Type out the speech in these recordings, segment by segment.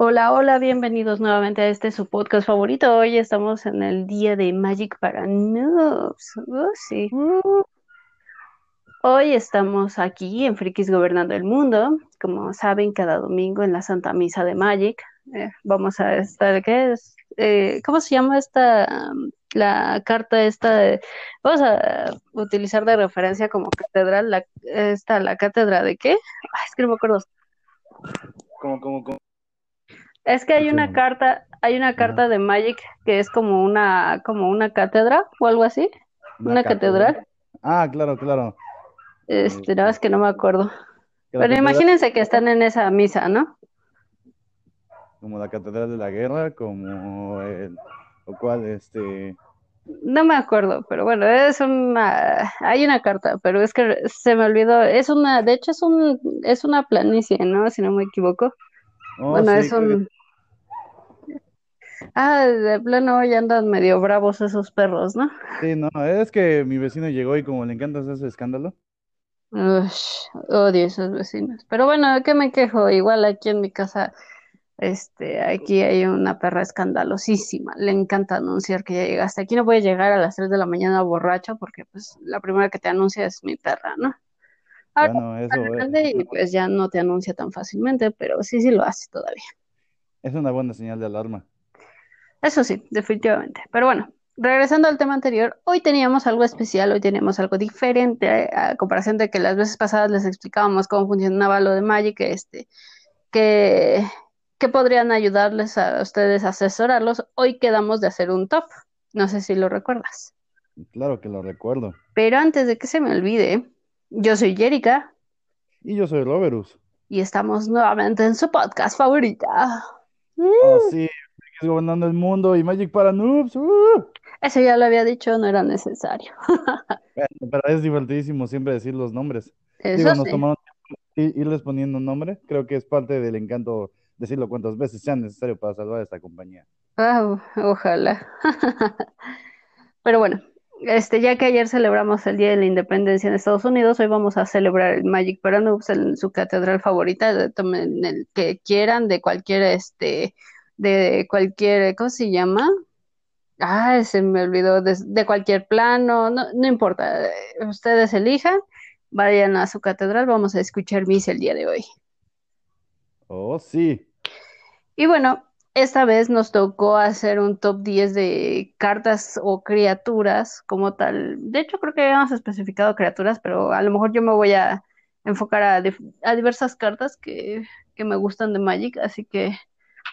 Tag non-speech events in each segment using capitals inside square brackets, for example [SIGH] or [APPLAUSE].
Hola, hola, bienvenidos nuevamente a este su podcast favorito. Hoy estamos en el día de Magic para Noobs. Uh, sí. Uh, Hoy estamos aquí en Frikis Gobernando el Mundo. Como saben, cada domingo en la Santa Misa de Magic. eh, vamos a estar, ¿qué es? Eh, ¿cómo se llama esta, um, la carta esta? de- vamos a utilizar de referencia como catedral, la, esta, la cátedra de qué? Ay, es que no me acuerdo. como, como, como. Es que hay una carta, hay una carta de Magic que es como una, como una cátedra o algo así, una catedral. Ah, claro, claro. Este, nada más que no me acuerdo. Pero catedral- imagínense que están en esa misa, ¿no? Como la catedral de la guerra, como el. O cual, este. No me acuerdo, pero bueno, es una, hay una carta, pero es que se me olvidó, es una, de hecho es un, es una planicie, ¿no? Si no me equivoco. Oh, Bueno, sí, es un, ah, de plano hoy andan medio bravos esos perros, ¿no? Sí, no, es que mi vecino llegó y como le encanta hacer ese escándalo. Ush, odio esos vecinos. Pero bueno, ¿qué me quejo? Igual aquí en mi casa, este, aquí hay una perra escandalosísima. Le encanta anunciar que ya llegaste. Aquí no puede llegar a las 3 de la mañana borracho porque pues la primera que te anuncia es mi perra, ¿no? Ahora Bueno, eso grande y pues ya no te anuncia tan fácilmente, pero sí, sí lo hace todavía. es una buena señal de alarma. Eso sí, definitivamente. Pero bueno, regresando al tema anterior, hoy teníamos algo especial, hoy teníamos algo diferente a, a comparación de que las veces pasadas les explicábamos cómo funcionaba lo de Magic, este, que, que podrían ayudarles a ustedes a asesorarlos. Hoy quedamos de hacer un top. No sé si lo recuerdas. Claro que lo recuerdo. Pero antes de que se me olvide, yo soy Jerica Y yo soy Roberus. y estamos nuevamente en su podcast favorita. Oh, Frikis gobernando el mundo y Magic para noobs. uh. Eso ya lo había dicho, no era necesario. [LAUGHS] Bueno, pero es divertidísimo siempre decir los nombres. Eso Digo, nos sí. tomaron irles poniendo un nombre. Creo que es parte del encanto decirlo cuantas veces sea necesario para salvar a esta compañía. Ah, ojalá. [LAUGHS] Pero bueno, este, ya que ayer celebramos el Día de la Independencia en Estados Unidos, hoy vamos a celebrar el Magic para Noobs en su catedral favorita, tomen el que quieran, de cualquier, este, de cualquier, ¿cómo se llama? Ah, se me olvidó, de, de cualquier plano, no, no importa, eh, ustedes elijan, vayan a su catedral, vamos a escuchar misa el día de hoy. Oh, sí. Y bueno, esta vez nos tocó hacer un top 10 de cartas o criaturas como tal. De hecho, creo que habíamos especificado criaturas, pero a lo mejor yo me voy a enfocar a, a diversas cartas que, que me gustan de Magic. Así que,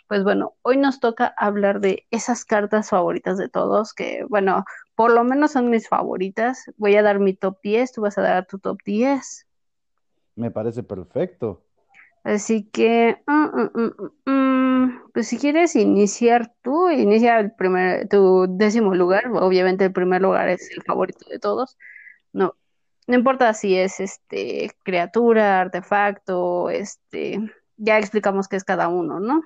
pues bueno, hoy nos toca hablar de esas cartas favoritas de todos, que bueno, por lo menos son mis favoritas. Voy a dar mi top 10, tú vas a dar tu top 10. Me parece perfecto. Así que, mm, mm, mm, pues si quieres iniciar tú, inicia el primer, tu décimo lugar. Obviamente el primer lugar es el favorito de todos. No, no importa si es este criatura, artefacto, este, ya explicamos qué es cada uno, ¿no?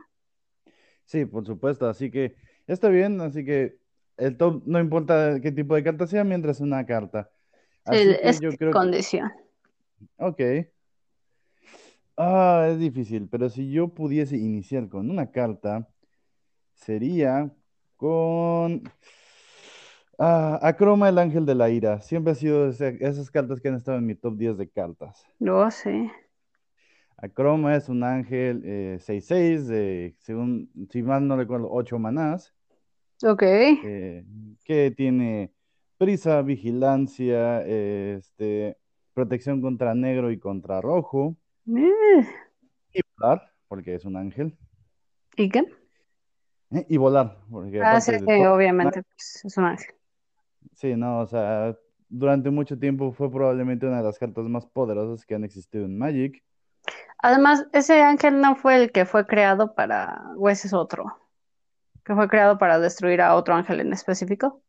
Sí, por supuesto. Así que está bien. Así que el top no importa qué tipo de carta sea mientras es una carta. Así El- que es yo creo que... condición. Ok. Ah, es difícil, pero si yo pudiese iniciar con una carta, sería con... Ah, Acroma, el ángel de la ira. Siempre ha sido ese- esas cartas que han estado en mi top 10 de cartas. Lo sé. Acroma es un ángel eh, 6-6, de, según, si mal no recuerdo, 8 manás, Ok. eh, que tiene prisa, vigilancia, eh, este, protección contra negro y contra rojo, Eh, y volar, porque es un ángel, ¿Y qué? eh, y volar, porque Ah, sí, sí, obviamente, pues, es un ángel. sí, no, o sea, durante mucho tiempo fue probablemente una de las cartas más poderosas que han existido en Magic. Además, ese ángel no fue el que fue creado para, o ese es otro, que fue creado para destruir a otro ángel en específico.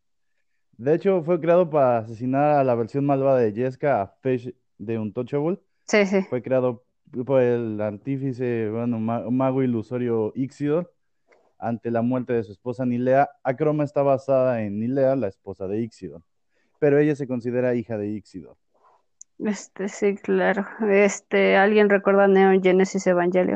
De hecho, fue creado para asesinar a la versión malvada de Jeska, a Fish de Untouchable. Sí, sí. Fue creado por el artífice, bueno, ma- mago ilusorio Ixidor ante la muerte de su esposa Nilea. Acroma está basada en Nilea, la esposa de Ixidor, pero ella se considera hija de Ixidor. Este, sí, claro. Este, ¿alguien recuerda Neon Genesis dun.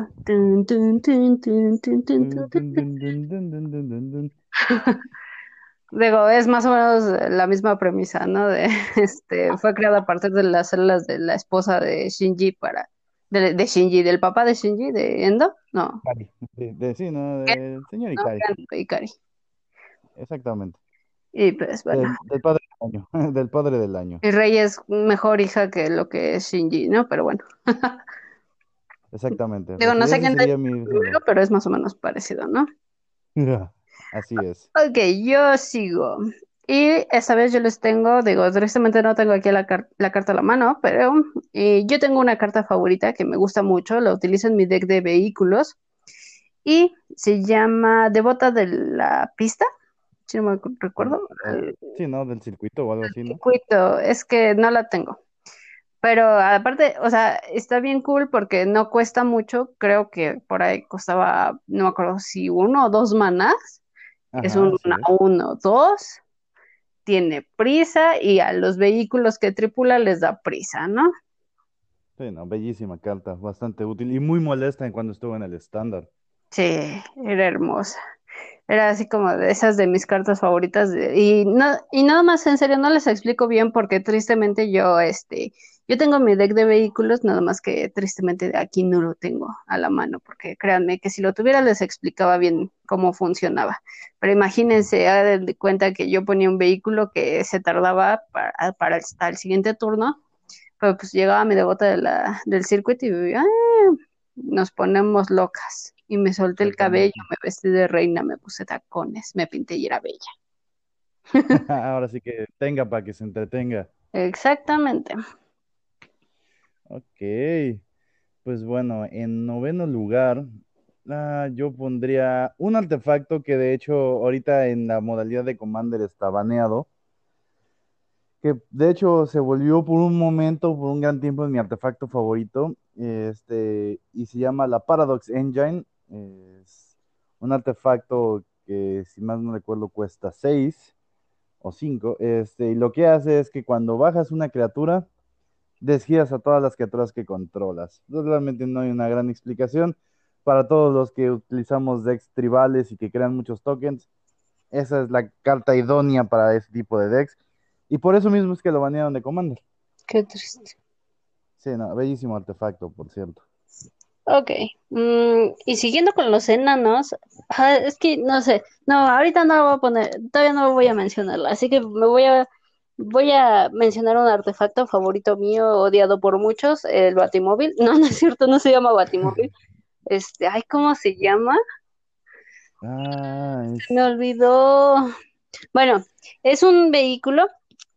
Digo, es más o menos la misma premisa, ¿no? De, [LAUGHS] este, fue creada a partir de las células de la esposa de Shinji para, de, de Shinji, del papá de Shinji, de Endo, no, Ikari. De, de- sí, ¿no? Del señor ¿no? Ikari. Ikari. Exactamente. Y pues bueno, Del, del padre año. [LAUGHS] Del padre del año. y Rey es mejor hija que lo que es Shinji, ¿no? Pero bueno, Exactamente. digo, no sé ese quién sería mi primero, pero es más o menos parecido, ¿no? [LAUGHS] Así es. Ok, yo sigo. Y esta vez yo les tengo, digo, tristemente no tengo aquí la, car- la carta a la mano, pero eh, yo tengo una carta favorita que me gusta mucho, la utilizo en mi deck de vehículos y se llama Devota de la Pista, si no me recuerdo, el- el sí, ¿no? Del circuito o algo así, ¿no? circuito, es que no la tengo. Pero aparte, o sea, está bien cool porque no cuesta mucho, creo que por ahí costaba, no me acuerdo si uno o dos manás, es un así es. uno, dos. tiene prisa y a los vehículos que tripula les da prisa, ¿no? Sí, no, bellísima carta, bastante útil y muy molesta en cuando estuvo en el estándar. Sí, era hermosa. Era así como de esas de mis cartas favoritas de- y no y nada más en serio no les explico bien porque tristemente yo este yo tengo mi deck de vehículos nada más que tristemente aquí no lo tengo a la mano porque créanme que si lo tuviera les explicaba bien cómo funcionaba. Pero imagínense, hagan de cuenta que yo ponía un vehículo que se tardaba para, para hasta el siguiente turno, pero pues llegaba mi devota de la, del circuito y "Ah, nos ponemos locas. Y me solté el cabello, me vestí de reina, me puse tacones, me pinté y era bella. [LAUGHS] Ahora sí que tenga para que se entretenga. Exactamente. Ok, pues bueno, en noveno lugar, ah, yo pondría un artefacto que de hecho ahorita en la modalidad de Commander está baneado, que de hecho se volvió por un momento, por un gran tiempo, mi artefacto favorito, este, y se llama la Paradox Engine. Es un artefacto que, si más no recuerdo, cuesta 6 o 5, este, y lo que hace es que cuando bajas una criatura, desgías a todas las criaturas que controlas. Realmente no hay una gran explicación. Para todos los que utilizamos decks tribales y que crean muchos tokens, esa es la carta idónea para ese tipo de decks. Y por eso mismo es que lo banearon de Commander. Qué triste. Sí, no, bellísimo artefacto, por cierto. Ok, mm, y siguiendo con los enanos, ah, es que no sé, no, ahorita no lo voy a poner, todavía no voy a mencionarla, así que me voy a, voy a mencionar un artefacto favorito mío, odiado por muchos, el Batimóvil. [LAUGHS] No, no es cierto, no se llama Batimóvil. Este, ay, ¿cómo se llama? Me olvidó. Bueno, es un vehículo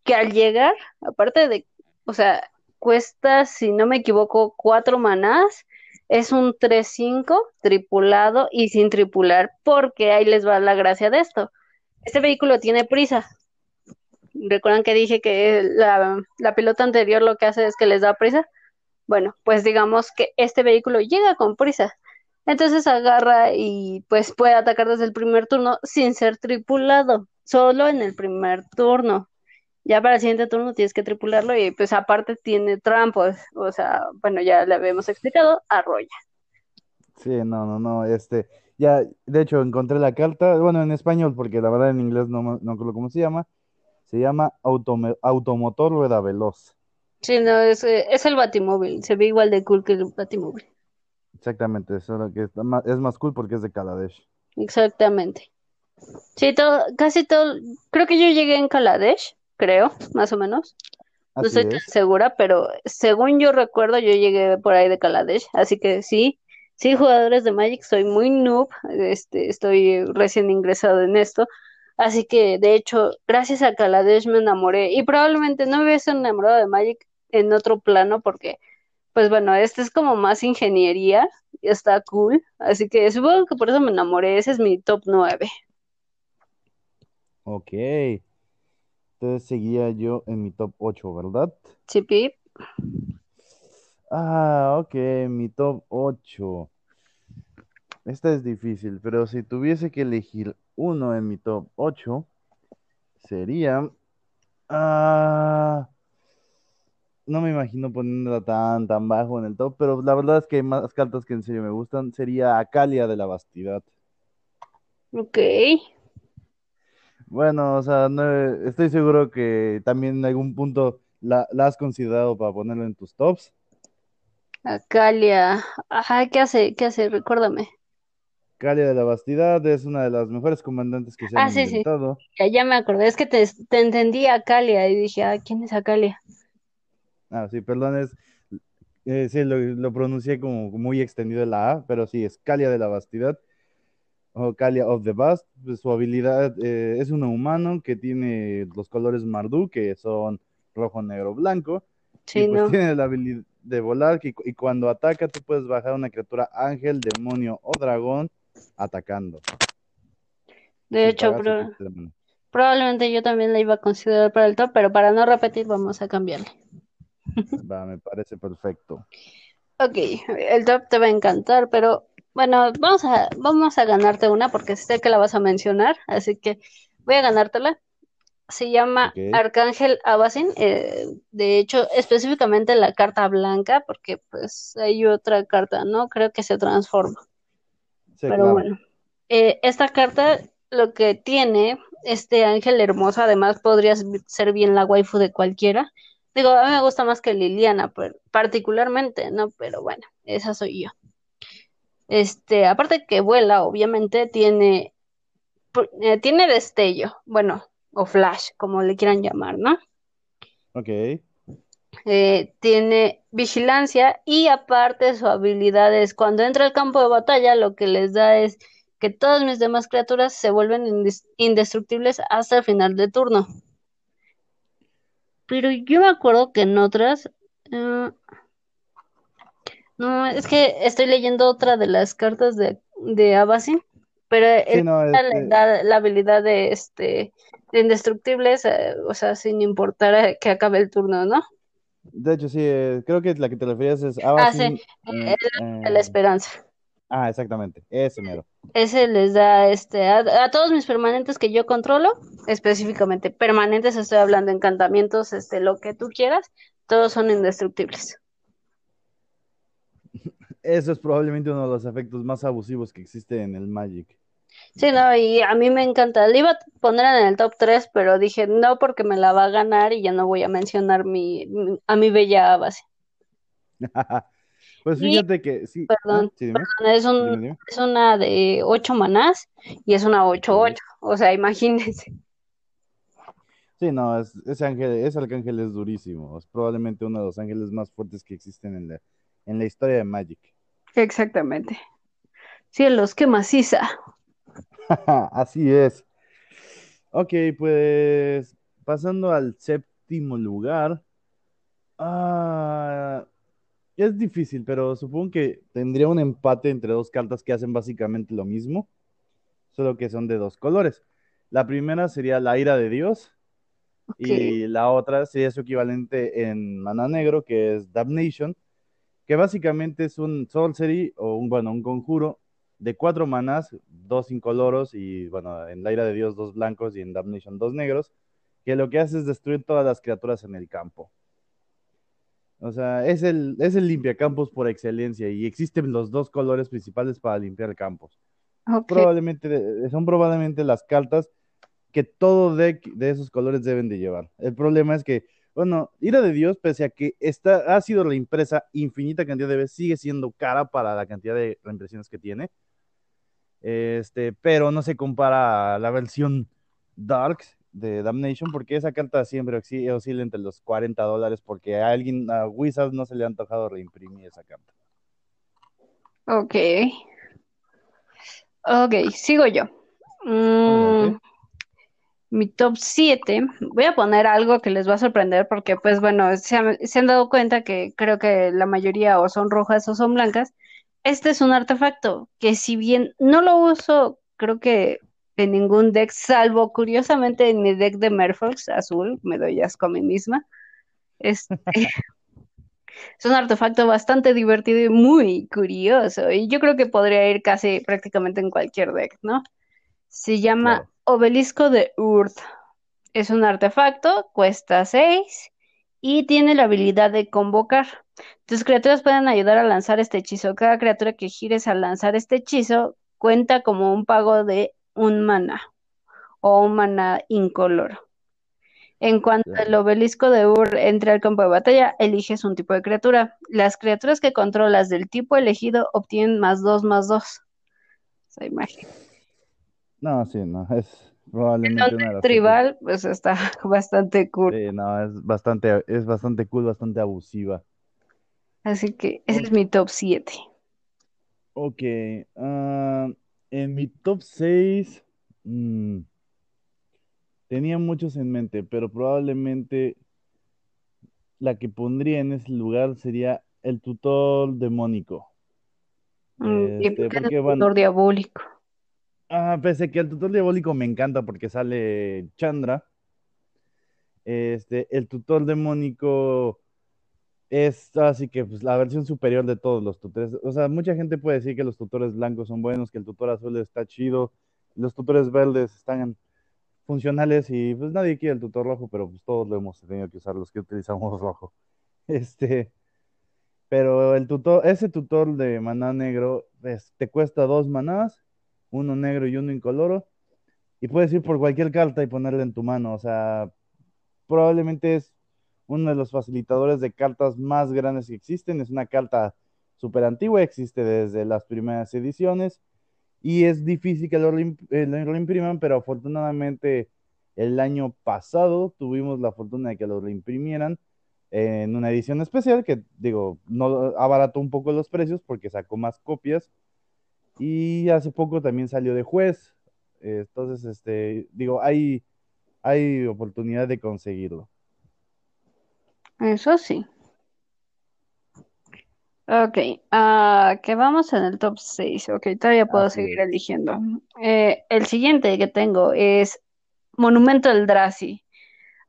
que al llegar, aparte de, o sea, cuesta, si no me equivoco, cuatro manás. Es un 3-5 tripulado y sin tripular, porque ahí les va la gracia de esto. Este vehículo tiene prisa. ¿Recuerdan que dije que la, la pilota anterior lo que hace es que les da prisa? Bueno, pues digamos que este vehículo llega con prisa. Entonces agarra y pues puede atacar desde el primer turno sin ser tripulado, solo en el primer turno. Ya para el siguiente turno tienes que tripularlo y pues aparte tiene trampas, o sea, bueno, ya le habíamos explicado, arrolla. Sí, no, no, no, este, ya, de hecho, encontré la carta, bueno, en español, porque la verdad en inglés no, no creo cómo se llama, se llama autome- Automotor Rueda Veloz, Sí, no, es, eh, es el Batimóvil, se ve igual de cool que el Batimóvil. exactamente, solo que está más- es más cool porque es de Kaladesh. Exactamente. Sí, todo, casi todo, creo que yo llegué en Kaladesh, creo, más o menos. No estoy tan segura, pero según yo recuerdo, yo llegué por ahí de Kaladesh, así que sí, sí, jugadores de Magic, soy muy noob, este, estoy recién ingresado en esto, así que de hecho, gracias a Kaladesh me enamoré, y probablemente no me hubiese enamorado de Magic en otro plano, porque, pues bueno, este es como más ingeniería, y está cool, así que supongo que por eso me enamoré, ese es mi top 9. ok, entonces seguía yo en mi top 8, ¿verdad? Chipi, Ah, ok, mi top 8. Esta es difícil, pero si tuviese que elegir uno en mi top 8, sería... Ah, no me imagino poniéndola tan, tan bajo en el top, pero la verdad es que hay más cartas que en serio me gustan. Sería Acalia de la Bastidad. Ok. Bueno, o sea, no, estoy seguro que también en algún punto la, la has considerado para ponerlo en tus tops. Acalia. Ajá, ¿qué hace? ¿Qué hace? Recuérdame. Calia de la Bastidad es una de las mejores comandantes que se Ah, han sí, sí. inventado. Ya, ya me acordé. Es que te, te entendí Acalia y dije, ah, ¿quién es Acalia? Ah, sí, perdón, es, eh, sí, lo, lo pronuncié como muy extendido la A, pero sí, es Calia de la Bastidad o Calia of the Bast. Pues, su habilidad eh, es un humano que tiene los colores Mardú, que son rojo, negro, blanco, y Sí, pues no. tiene la habilidad de volar, y cuando ataca tú puedes bajar una criatura ángel, demonio o dragón atacando. De hecho, pro- probablemente yo también la iba a considerar para el top, pero para no repetir, vamos a cambiarle. Va, me parece perfecto. Ok, el top te va a encantar, pero bueno, vamos a, vamos a ganarte una porque sé que la vas a mencionar, así que voy a ganártela. Se llama. Arcángel Abacin, eh, de hecho, específicamente la carta blanca, porque pues hay otra carta, ¿no? Creo que se transforma. Sí, Pero claro. bueno, eh, esta carta lo que tiene, este ángel hermoso, además podría ser bien la waifu de cualquiera. Digo, a mí me gusta más que Liliana, pero, particularmente, ¿no? Pero bueno, esa soy yo. Este, aparte que vuela, obviamente, tiene, eh, tiene destello, bueno, o flash, como le quieran llamar, ¿no? Ok. Eh, tiene vigilancia y aparte su habilidad es cuando entra al campo de batalla lo que les da es que todas mis demás criaturas se vuelven indes- indestructibles hasta el final de turno. Pero yo me acuerdo que en otras... eh, no, es que estoy leyendo otra de las cartas de, de Abacin, pero Sí, él no, le este, da la habilidad de, este, de indestructibles, eh, o sea, sin importar a que acabe el turno, ¿no? de hecho, sí, eh, creo que la que te refieres es Ah, sí, eh, la eh, esperanza. ah, exactamente, ese mero. Ese les da este a, a todos mis permanentes que yo controlo, específicamente permanentes, estoy hablando encantamientos, este, lo que tú quieras, todos son indestructibles. Eso es probablemente uno de los efectos más abusivos que existe en el Magic. Sí, no, y a mí me encanta. Le iba a poner en el top 3, pero dije no porque me la va a ganar y ya no voy a mencionar mi, mi- a mi bella base. [LAUGHS] Pues Y, fíjate que sí. ¿Ah? perdón, Sí, es un, Dime, dime. es una de 8 manás y es una Ok. 8-8, o sea, imagínense. Sí, no, es- ese ángel, ese arcángel es durísimo. Es probablemente uno de los ángeles más fuertes que existen en la, en la historia de Magic. Exactamente. Cielos, qué maciza. [LAUGHS] Así es. Ok, pues pasando al séptimo lugar. Ah, es difícil, pero supongo que tendría un empate entre dos cartas que hacen básicamente lo mismo, solo que son de dos colores. La primera sería la ira de Dios y la otra sería su equivalente en mana negro, que es Damnation, que básicamente es un sorcery o un, bueno, un conjuro de cuatro manas, dos incoloros y, bueno, en la ira de Dios dos blancos y en Damnation dos negros, que lo que hace es destruir todas las criaturas en el campo. O sea, es el, es el limpiacampos por excelencia y existen los dos colores principales para limpiar campos. Probablemente, son probablemente las cartas que todo deck de esos colores deben de llevar. El problema es que, bueno, Ira de Dios, pese a que está, ha sido reimpresa infinita cantidad de veces, sigue siendo cara para la cantidad de reimpresiones que tiene. Este, pero no se compara a la versión Darks de Damnation, porque esa carta siempre oscila, oscila entre los 40 dólares, porque a alguien, a Wizards no se le ha antojado reimprimir esa carta. Ok. Ok, sigo yo. Mm. Mi top 7. Voy a poner algo que les va a sorprender porque, pues bueno, se han, se han dado cuenta que creo que la mayoría o son rojas o son blancas. Este es un artefacto que si bien no lo uso, creo que en ningún deck, salvo curiosamente en mi deck de Merfolk azul, me doy asco a mí misma. Este, [LAUGHS] es un artefacto bastante divertido y muy curioso. Y yo creo que podría ir casi prácticamente en cualquier deck, ¿no? Se llama Claro. Obelisco de Urth. Es un artefacto, cuesta 6 y tiene la habilidad de convocar. Tus criaturas pueden ayudar a lanzar este hechizo. Cada criatura que gires al lanzar este hechizo cuenta como un pago de un mana o un mana incoloro. En cuanto Ya. el obelisco de Ur entre al campo de batalla, eliges un tipo de criatura. Las criaturas que controlas del tipo elegido obtienen más dos, más dos. Esa imagen. No, sí, no, [LAUGHS] es probablemente una de las Tribal, pues está [LAUGHS] bastante cool. Sí, no, es bastante, es bastante cool, bastante abusiva. Así que ese es mi top 7. Ok, ah, en mi top 6 tenía muchos en mente, pero probablemente la que pondría en ese lugar sería el tutor demónico. Mm, Este, porque van, tutor diabólico. Ah, pese que el tutor diabólico me encanta porque sale Chandra, este, el tutor demónico es así que pues, la versión superior de todos los tutores. O sea, mucha gente puede decir que los tutores blancos son buenos, que el tutor azul está chido, los tutores verdes están funcionales y pues nadie quiere el tutor rojo, pero pues todos lo hemos tenido que usar los que utilizamos [LAUGHS] rojo. Este, pero el tutor, ese tutor de maná negro, pues, te cuesta dos manás, uno negro y uno incoloro, y puedes ir por cualquier carta y ponerla en tu mano. O sea, probablemente es uno de los facilitadores de cartas más grandes que existen. Es una carta súper antigua, existe desde las primeras ediciones y es difícil que lo, eh, impriman, pero afortunadamente el año pasado tuvimos la fortuna de que lo reimprimieran en una edición especial que, digo, no abarató un poco los precios porque sacó más copias y hace poco también salió de juez. Eh, Entonces, este, digo, hay, hay oportunidad de conseguirlo. Eso sí. Ok, ah, que vamos en el top 6. Ok, todavía puedo Así seguir es. eligiendo. Eh, el siguiente que tengo es Monumento Eldrazi.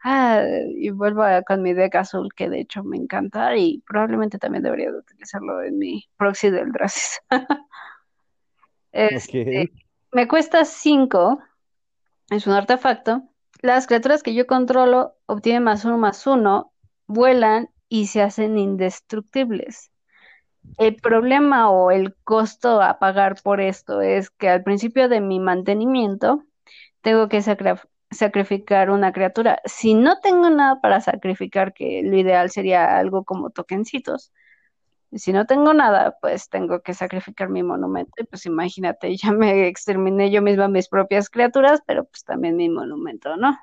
Ah, y vuelvo a- con mi deck azul, que de hecho me encanta y probablemente también debería de utilizarlo en mi proxy de Eldrazi. [LAUGHS] Este, me cuesta 5, es un artefacto. Las criaturas que yo controlo obtienen más uno más uno, vuelan y se hacen indestructibles. El problema o el costo a pagar por esto es que al principio de mi mantenimiento tengo que sacrificar una criatura. Si no tengo nada para sacrificar, que lo ideal sería algo como tokencitos, si no tengo nada, pues tengo que sacrificar mi monumento. Y pues imagínate, [LAUGHS] ya me exterminé yo misma mis propias criaturas, pero pues también mi monumento, ¿no?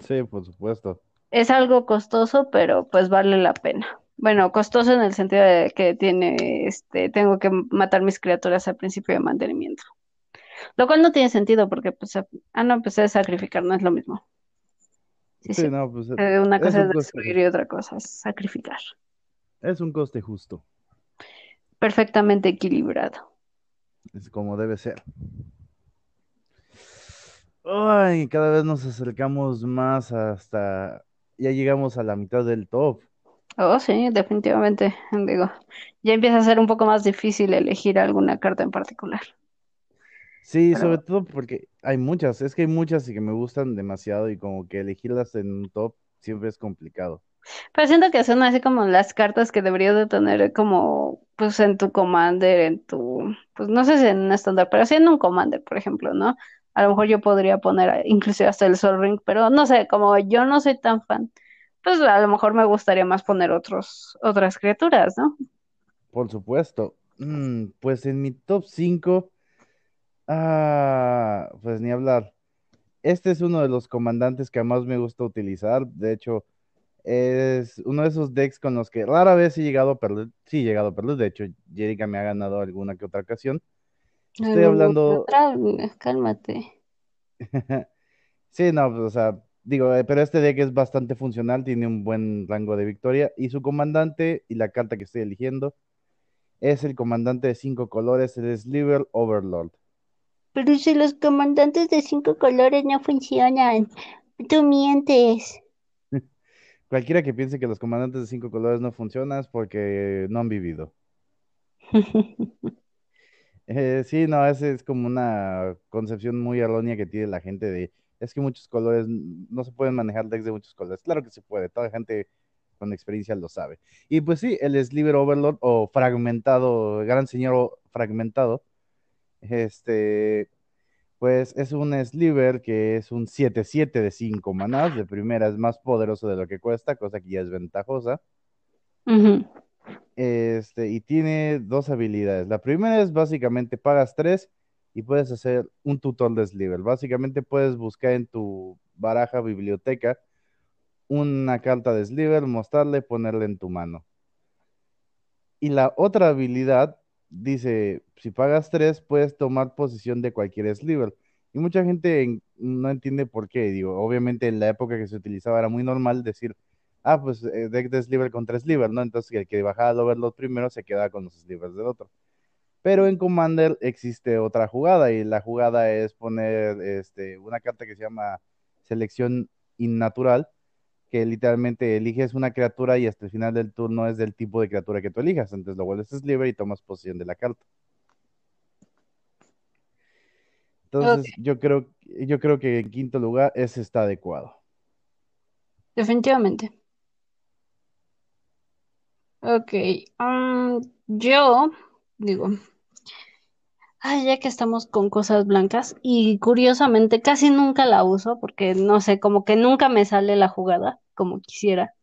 Sí, por supuesto. Es algo costoso, pero pues vale la pena. Bueno, costoso en el sentido de que tiene, este, tengo que matar mis criaturas al principio de mantenimiento. Lo cual no tiene sentido porque, pues, ah, no, pues es sacrificar, no es lo mismo. Sí, Sí, sí. no, pues Eh, Una cosa es destruir y otra cosa es sacrificar. Es un coste justo, Perfectamente equilibrado. es como debe ser. Ay, cada vez nos acercamos más hasta, ya llegamos a la mitad del top. Oh, sí, definitivamente. Digo, ya empieza a ser un poco más difícil elegir alguna carta en particular. Sí, Pero- sobre todo porque hay muchas, es que hay muchas y que me gustan demasiado y como que elegirlas en un top siempre es complicado. Pero siento que son así como las cartas que deberías de tener como, pues, en tu Commander, en tu, pues, no sé si en un estándar, pero sí en un Commander, por ejemplo, ¿no? A lo mejor yo podría poner inclusive hasta el Sol Ring, pero no sé, como yo no soy tan fan, pues a lo mejor me gustaría más poner otros, otras criaturas, ¿no? Por supuesto. Mm, pues en mi top 5, ah, pues ni hablar. Este es uno de los comandantes que más me gusta utilizar. De hecho, es uno de esos decks con los que rara vez he llegado a perder. Sí, he llegado a perder. De hecho, Jerica me ha ganado alguna que otra ocasión. Estoy Ay, hablando. otra- cálmate. [LAUGHS] Sí, no, pues, o sea, digo, eh, pero este deck es bastante funcional, tiene un buen rango de victoria. Y su comandante y la carta que estoy eligiendo es el comandante de cinco colores, el Sliver Overlord. Pero si los comandantes de cinco colores no funcionan, tú mientes. Cualquiera que piense que los comandantes de cinco colores no funcionan es porque no han vivido. [LAUGHS] Eh, sí, no, esa es como una concepción muy errónea que tiene la gente de es que muchos colores, no se pueden manejar decks de muchos colores. Claro que se puede, toda gente con experiencia lo sabe. Y pues sí, el Sliver Overlord o fragmentado, gran señor fragmentado, este, pues es un Sliver que es un 7-7 de 5 manás. De primera es más poderoso de lo que cuesta, cosa que ya es ventajosa. Este, y tiene dos habilidades. La primera es básicamente pagas 3 y puedes hacer un tutor de Sliver. Básicamente puedes buscar en tu baraja biblioteca una carta de Sliver, mostrarle, ponerle en tu mano. Y la otra habilidad dice, si pagas 3, puedes tomar posición de cualquier Sliver. Y mucha gente no entiende por qué. Digo, obviamente en la época que se utilizaba era muy normal decir, ah, pues eh, deck de Sliver contra Sliver, ¿no? Entonces el que bajaba al overload primero se quedaba con los Slivers del otro. Pero en Commander existe otra jugada y la jugada es poner este, una carta que se llama selección innatural, que literalmente eliges una criatura y hasta el final del turno es del tipo de criatura que tú elijas. Entonces lo vuelves Sliver y tomas posición de la carta. Entonces yo creo, yo creo que en quinto lugar ese está adecuado. Definitivamente. Ok, um, yo digo, Ay, ya que estamos con cosas blancas y curiosamente casi nunca la uso porque no sé, como que nunca me sale la jugada como quisiera.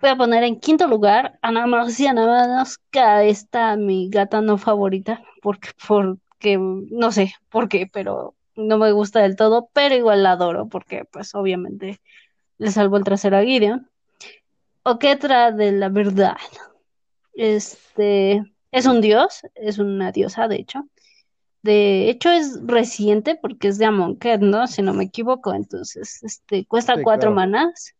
Voy a poner en quinto lugar a Ana Marcia Navanosca, esta mi gata no favorita, porque, porque no sé por qué, pero no me gusta del todo, pero igual la adoro porque pues obviamente le salvo el trasero a Gideon. O de la verdad. Este es un dios, es una diosa, de hecho. De hecho, es reciente porque es de Amonkhet, ¿no? Si no me equivoco. Entonces, este, cuesta cuatro manas.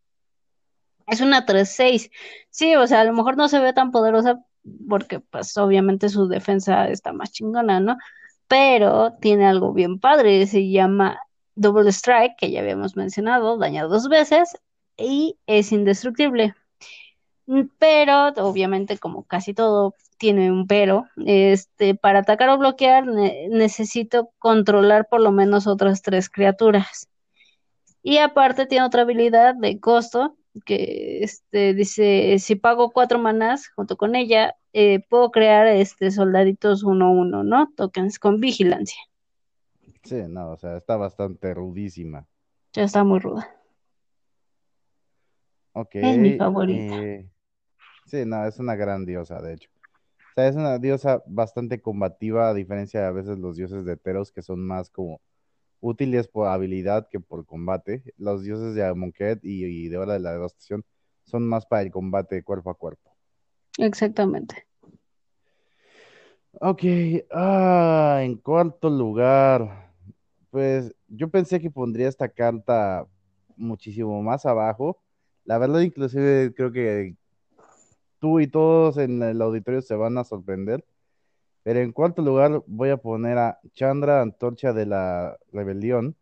Es una 3-6. Sí, o sea, a lo mejor no se ve tan poderosa porque, pues, obviamente su defensa está más chingona, ¿no? Pero tiene algo bien padre. Se llama Double Strike, que ya habíamos mencionado, daña dos veces y es indestructible. Pero, obviamente, como casi todo tiene un pero. Este, para atacar o bloquear necesito controlar por lo menos otras tres criaturas. Y aparte tiene otra habilidad de costo que este, dice, si pago cuatro manás junto con ella, eh, puedo crear este, soldaditos 1-1, ¿no? Tokens con vigilancia. Sí, no, o sea, está bastante rudísima. Ya está muy ruda. Ok. Es mi favorita. Eh, sí, no, es una gran diosa, de hecho sea, es una diosa bastante combativa, a diferencia de a veces los dioses de Teros, que son más como útiles por habilidad que por combate. Los dioses de Amonkhet y, de Hora de la Devastación son más para el combate cuerpo a cuerpo. Exactamente. Ok, ah, en cuarto lugar, pues yo pensé que pondría esta carta muchísimo más abajo. La verdad, inclusive creo que tú y todos en el auditorio se van a sorprender. Pero en cuarto lugar voy a poner a Chandra, Antorcha de la Rebelión.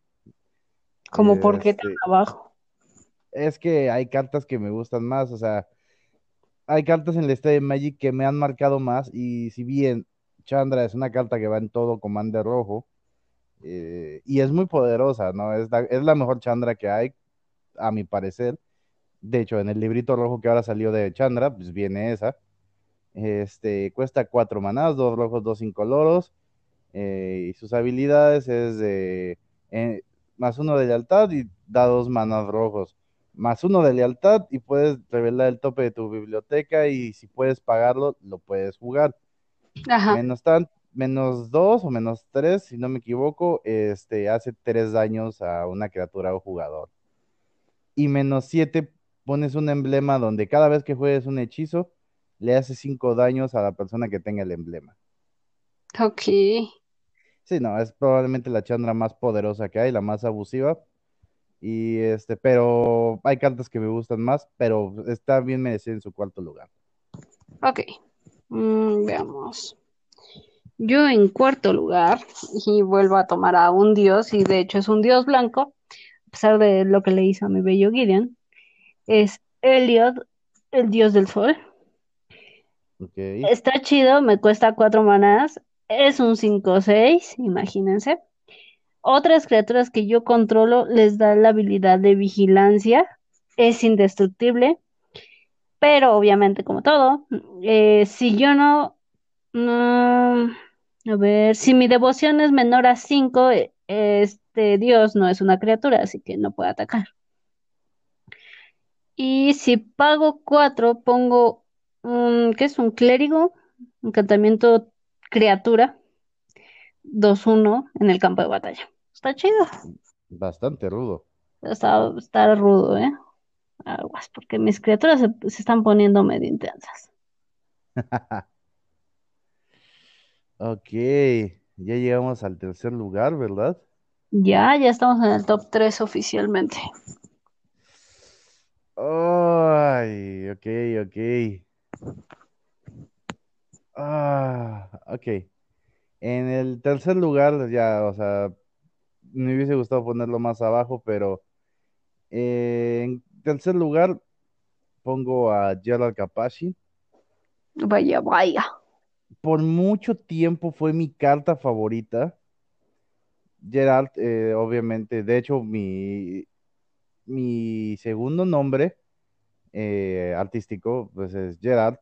¿Cómo por qué tan este, abajo? Es que hay cartas que me gustan más, o sea, hay cartas en el de Magic que me han marcado más y si bien Chandra es una carta que va en todo comando rojo eh, y es muy poderosa, ¿no? Es es la mejor Chandra que hay, a mi parecer de hecho, en el librito rojo que ahora salió de Chandra, pues viene esa. Este, cuesta cuatro manadas, dos rojos, dos incoloros. Eh, y sus habilidades es de eh, más uno de lealtad y da dos manas rojos. Más uno de lealtad y puedes revelar el tope de tu biblioteca y si puedes pagarlo, lo puedes jugar. Menos tan, menos dos o menos tres, si no me equivoco, este hace tres daños a una criatura o jugador. Y menos siete pones un emblema donde cada vez que juegues un hechizo, le hace cinco daños a la persona que tenga el emblema. Ok. Sí, no, es probablemente la chandra más poderosa que hay, la más abusiva. Y este, pero hay cartas que me gustan más, pero está bien merecida en su cuarto lugar. Ok. Mm, veamos. Yo en cuarto lugar, y vuelvo a tomar a un dios, y de hecho es un dios blanco, a pesar de lo que le hizo a mi bello Gideon, es Elliot, el dios del sol. Está chido, me cuesta cuatro manas. Es un 5-6, imagínense. Otras criaturas que yo controlo les da la habilidad de vigilancia. Es indestructible, pero obviamente como todo, eh, si yo no, no, a ver, si mi devoción es menor a 5, este Dios no es una criatura, así que no puede atacar. Y si pago 4, pongo un, ¿qué es? Un clérigo, encantamiento criatura, dos uno en el campo de batalla. Está chido. Bastante rudo. Está, está rudo, ¿eh? Aguas, porque mis criaturas se, se están poniendo medio intensas. [LAUGHS] Ok, ya llegamos al tercer lugar, ¿verdad? Ya, ya estamos en el top 3 oficialmente. Ay, ok, ok. Ah, ok. En el tercer lugar, ya, o sea, me hubiese gustado ponerlo más abajo, pero eh, en tercer lugar pongo a Gerald Capaci. Vaya, vaya. Por mucho tiempo fue mi carta favorita. Gerald, eh, obviamente, de hecho, mi, mi segundo nombre eh, artístico, pues es Gerard,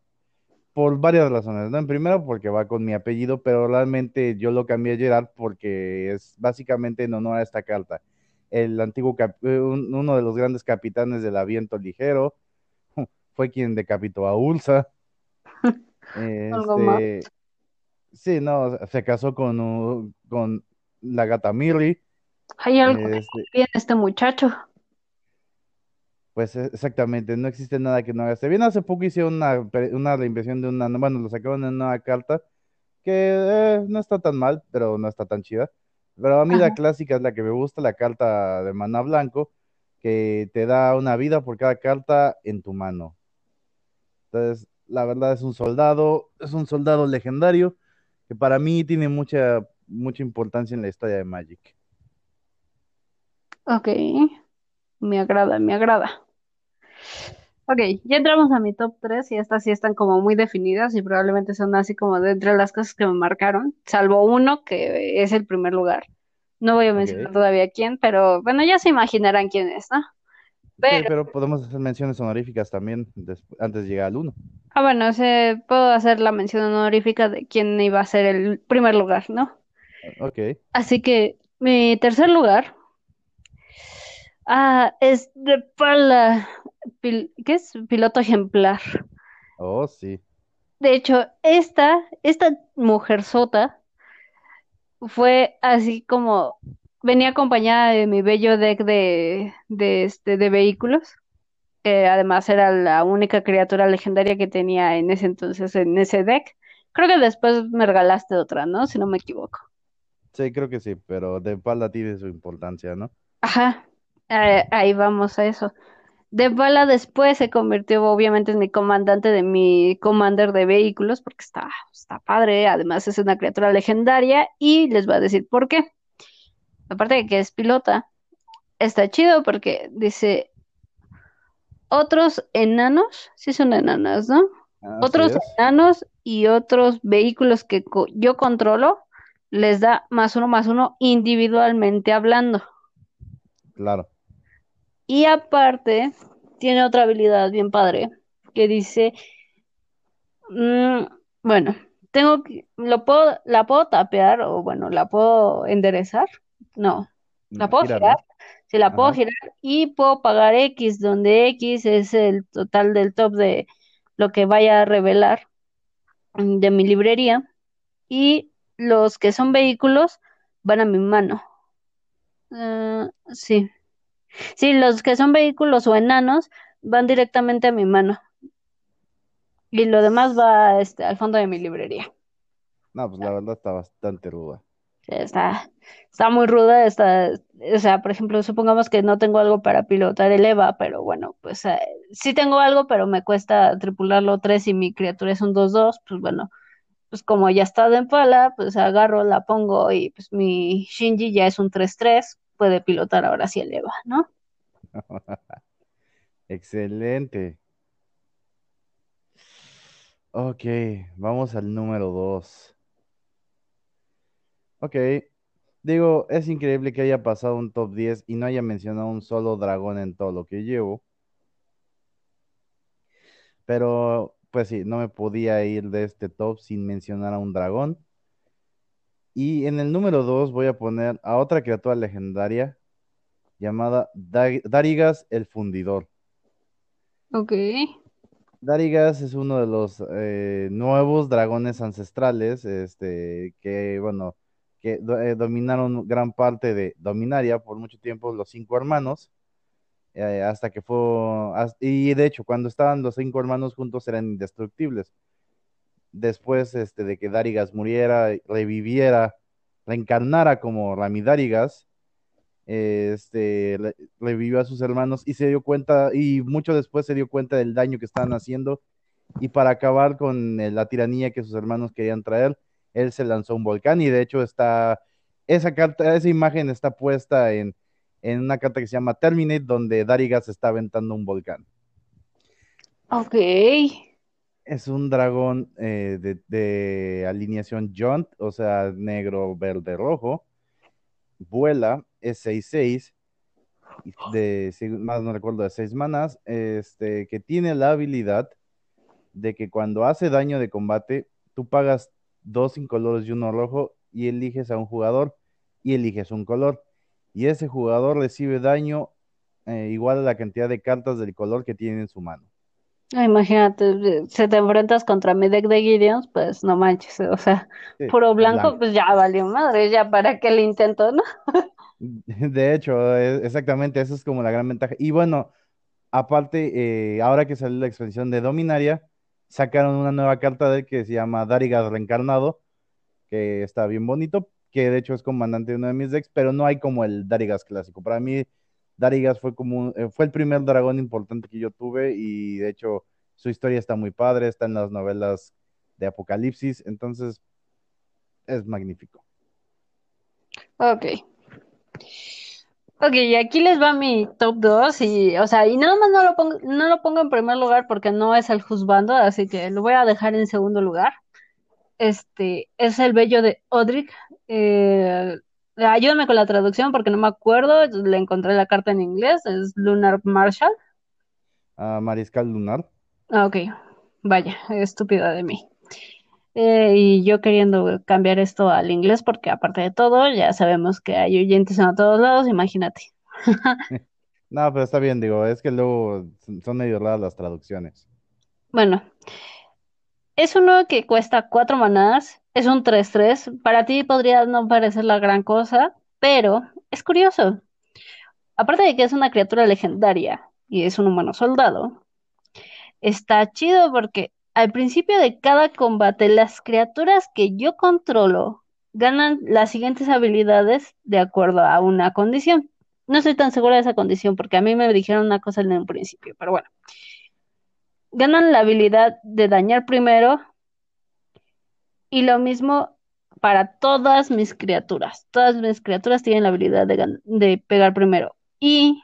por varias razones, ¿no? En primero, porque va con mi apellido, pero realmente yo lo cambié a Gerard porque es básicamente en honor a esta carta. El antiguo, eh, un- uno de los grandes capitanes del aviento ligero, [LAUGHS] fue quien decapitó a Ulsa. [LAUGHS] Este, sí, no, se casó con, con la gata Miri. Hay algo Este, bien este muchacho. Pues e- exactamente, no existe nada que no haga. bien. Hace poco hice una, una reinvención de una, bueno, lo sacaron en una carta que eh, no está tan mal, pero no está tan chida. Pero a mí la clásica es la que me gusta, la carta de maná blanco, que te da una vida por cada carta en tu mano. Entonces, la verdad es un soldado, es un soldado legendario que para mí tiene mucha, mucha importancia en la historia de Magic. Ok, me agrada, me agrada. Ok, ya entramos a mi top 3 y estas sí están como muy definidas y probablemente son así como de entre las cosas que me marcaron, salvo uno que es el primer lugar. No voy a mencionar todavía quién, pero bueno, ya se imaginarán quién es, ¿no? Sí, Pero, pero podemos hacer menciones honoríficas también antes de llegar al uno. ah, bueno, se, puedo hacer la mención honorífica de quién iba a ser el primer lugar, ¿no? Ok. Así que mi tercer lugar ah, es de Paula, pil- ¿qué es? Piloto ejemplar. Oh, sí. De hecho, esta, esta mujerzota fue así como venía acompañada de mi bello deck de, de, este, de vehículos. que además era la única criatura legendaria que tenía en ese entonces en ese deck. Creo que después me regalaste otra, ¿no? Si no me equivoco. Sí, creo que sí, pero de espalda tiene su importancia, ¿no? Ajá, eh, ahí vamos a eso. De bala después se convirtió obviamente en mi comandante de mi commander de vehículos porque está, está padre, además es una criatura legendaria y les voy a decir por qué. Aparte de que es pilota, está chido porque dice otros enanos, sí son enanas, ¿no? Así Otros enanos y otros vehículos que co- yo controlo les da más uno más uno individualmente hablando. claro. Y aparte, tiene otra habilidad bien padre que dice, mm, bueno, tengo que, lo puedo, la puedo tapear o bueno, la puedo enderezar. No, la puedo girar. Si la puedo girar y puedo pagar X, donde X es el total del top de lo que vaya a revelar de mi librería. Y los que son vehículos van a mi mano. Ah, sí. Sí, los que son vehículos o enanos van directamente a mi mano. Y lo demás va este, al fondo de mi librería. No, pues la verdad está bastante ruda. Está, está muy ruda. Está, o sea, por ejemplo, supongamos que no tengo algo para pilotar el EVA, pero bueno, pues eh, sí tengo algo, pero me cuesta tripularlo 3 y mi criatura es un dos dos pues bueno, pues como ya está en pala, pues agarro, la pongo y pues mi Shinji ya es un tres tres puede pilotar ahora sí el EVA, ¿no? [LAUGHS] Excelente. Ok, vamos al número dos. Ok, Digo, es increíble que haya pasado un top 10 y no haya mencionado un solo dragón en todo lo que llevo. Pero, pues sí, no me podía ir de este top sin mencionar a un dragón. Y en el número 2 voy a poner a otra criatura legendaria llamada Da- Darigas el Fundidor. Ok. Darigas es uno de los eh, nuevos dragones ancestrales, este, que, bueno, que do- eh, dominaron gran parte de Dominaria por mucho tiempo, los cinco hermanos, eh, hasta que fue, y de hecho, cuando estaban los cinco hermanos juntos eran indestructibles. Después, este, de que Darigas muriera, reviviera, reencarnara como Ramidarigas, este, le- revivió a sus hermanos y se dio cuenta, y mucho después se dio cuenta del daño que estaban haciendo y para acabar con eh, la tiranía que sus hermanos querían traer, él se lanzó a un volcán y de hecho está, esa carta, esa imagen está puesta en, en una carta que se llama Terminate, donde Darigas está aventando un volcán. Ok. Es un dragón eh, de, de alineación Jaunt, o sea, negro, verde, rojo. Vuela, es 6-6, y de, más no recuerdo, de 6 manas, este, que tiene la habilidad de que cuando hace daño de combate, tú pagas dos incoloros y uno rojo y eliges a un jugador y eliges un color. Y ese jugador recibe daño eh, igual a la cantidad de cartas del color que tiene en su mano. Ah, Imagínate, si te enfrentas contra mi deck de Gideons, pues no manches, o sea, Sí, puro blanco, blanco. pues ya valió madre, ya para qué le intento, ¿no? [LAUGHS] De hecho, es- exactamente, eso es como la gran ventaja. Y bueno, aparte, eh, ahora que salió la expansión de Dominaria, sacaron una nueva carta de que se llama Darigas Reencarnado, que está bien bonito, que de hecho es comandante de uno de mis decks, pero no hay como el Darigas clásico. Para mí, Darigas fue como eh, fue el primer dragón importante que yo tuve y de hecho su historia está muy padre, está en las novelas de Apocalipsis, entonces es magnífico. Ok. Ok, y aquí les va mi top 2 y, o sea, y nada más no lo pongo, no lo pongo en primer lugar porque no es el juzgando, así que lo voy a dejar en segundo lugar. Este, es el bello de Odric. Eh, ayúdame con la traducción porque no me acuerdo, le encontré la carta en inglés, es Lunar Marshall. Ah, Mariscal Lunar. Ah, ok, vaya, estúpida de mí. Eh, y yo queriendo cambiar esto al inglés porque aparte de todo, ya sabemos que hay oyentes en todos lados, imagínate. [LAUGHS] No, pero está bien, digo, es que luego son medio raras las traducciones. Bueno, es uno que cuesta cuatro manás, es un 3-3. Para ti podría no parecer la gran cosa, pero es curioso. Aparte de que es una criatura legendaria y es un humano soldado, está chido porque al principio de cada combate, las criaturas que yo controlo ganan las siguientes habilidades de acuerdo a una condición. No estoy tan segura de esa condición porque a mí me dijeron una cosa en el principio, pero bueno. Ganan la habilidad de dañar primero y lo mismo para todas mis criaturas. Todas mis criaturas tienen la habilidad de, de pegar primero. Y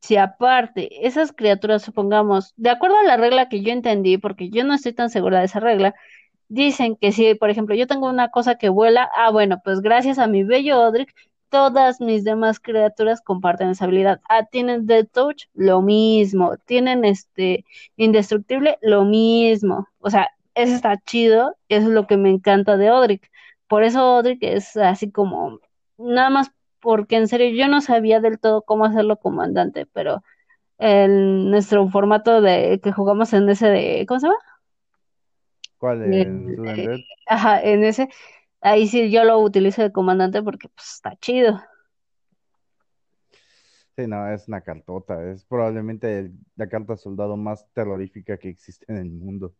si aparte esas criaturas, supongamos, de acuerdo a la regla que yo entendí, porque yo no estoy tan segura de esa regla, dicen que si, por ejemplo, yo tengo una cosa que vuela, ah, bueno, pues gracias a mi bello Odric, todas mis demás criaturas comparten esa habilidad. Ah, tienen Death Touch, lo mismo. Tienen este Indestructible, lo mismo. O sea, eso está chido, eso es lo que me encanta de Odric. Por eso Odric es así como, nada más porque en serio yo no sabía del todo cómo hacerlo comandante, pero en nuestro formato de que jugamos en ese de, ¿cómo se llama? ¿Cuál? ¿En El, Dead? ajá, en ese, ahí sí yo lo utilizo de comandante porque pues está chido. Sí, no, es una cartota. Es probablemente el- la carta soldado más terrorífica que existe en el mundo.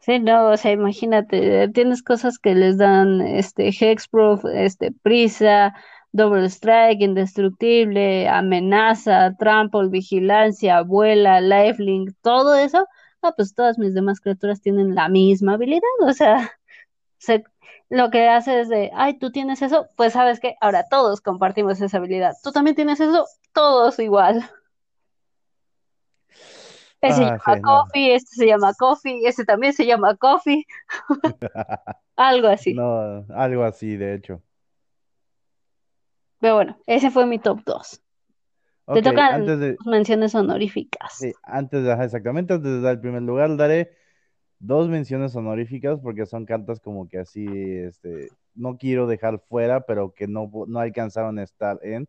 Sí, no, o sea, imagínate, tienes cosas que les dan este Hexproof, este prisa, Double Strike, Indestructible, amenaza, trample, vigilancia, vuela, lifelink, todo eso. Ah, pues todas mis demás criaturas tienen la misma habilidad, o sea, [LAUGHS] se- lo que hace es de, ay, tú tienes eso, pues sabes que ahora todos compartimos esa habilidad. Tú también tienes eso, todos igual. Ese se Ah, llama sí, no. Coffee, este se llama Coffee, ese también se llama Coffee, [LAUGHS] algo así. No, algo así, de hecho. Pero bueno, ese fue mi top 2. Te tocan de, menciones honoríficas. sí, antes de, exactamente, antes de dar el primer lugar, daré dos menciones honoríficas porque son cartas como que así, este, no quiero dejar fuera, pero que no, no alcanzaron a estar en.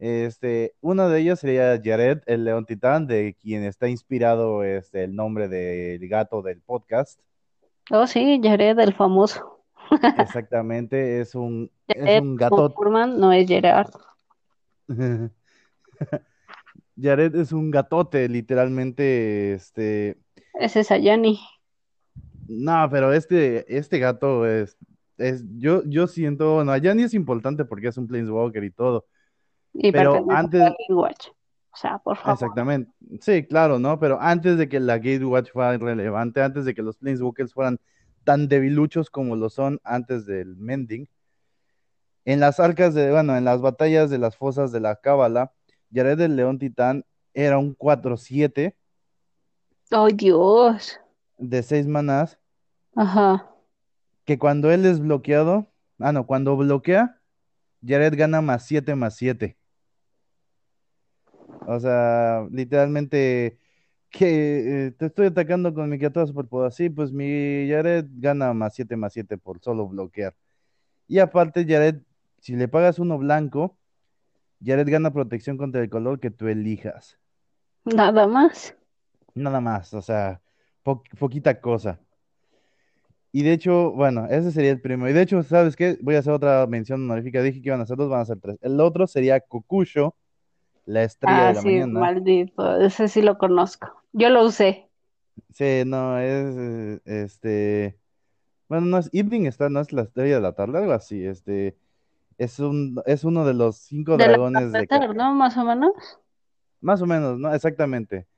Este, una de ellas sería Jared, el león titán, de quien está inspirado este, el nombre del gato del podcast. Oh, sí, Jared, el famoso. Exactamente, es un, [LAUGHS] es Jared un como gato. Furman no es Gerard. [LAUGHS] Jared es un gatote, literalmente, este, Ese es Ayani. no, pero este, este gato es, es, yo, yo siento, bueno, allá ni es importante porque es un Planeswalker y todo, Y pero a antes, Gatewatch. O sea, por favor. exactamente, sí, claro, ¿no? Pero antes de que la Gatewatch fuera relevante, antes de que los Planeswalkers fueran tan debiluchos como lo son antes del Mending, en las arcas de, bueno, en las batallas de las fosas de la Cábala, Jared el León Titán era un cuatro siete ¡Ay, Dios! de 6 manás, Ajá. que cuando él es bloqueado, ah, no, cuando bloquea, Jared gana más 7 más 7. O sea, literalmente, que eh, te estoy atacando con mi criatura superpoderosa. Sí, pues mi Jared gana más 7 más 7 por solo bloquear. Y aparte, Jared, si le pagas uno blanco, Jared gana protección contra el color que tú elijas. Nada más. Nada más, o sea, po- poquita cosa. Y de hecho, bueno, ese sería el primero. Y de hecho, ¿sabes qué? Voy a hacer otra mención honorífica. Dije que iban a ser dos, van a ser tres. El otro sería Kokusho, la estrella Ah, de la sí, mañana. maldito. Ese sí lo conozco. Yo lo usé. Sí, no, es este. Bueno, no es Evening Star, no es la estrella de la tarde, algo así. Este. Es un, es uno de los cinco Del dragones de. ca- atardecer, ¿no? Más o menos. Más o menos, ¿no? Exactamente.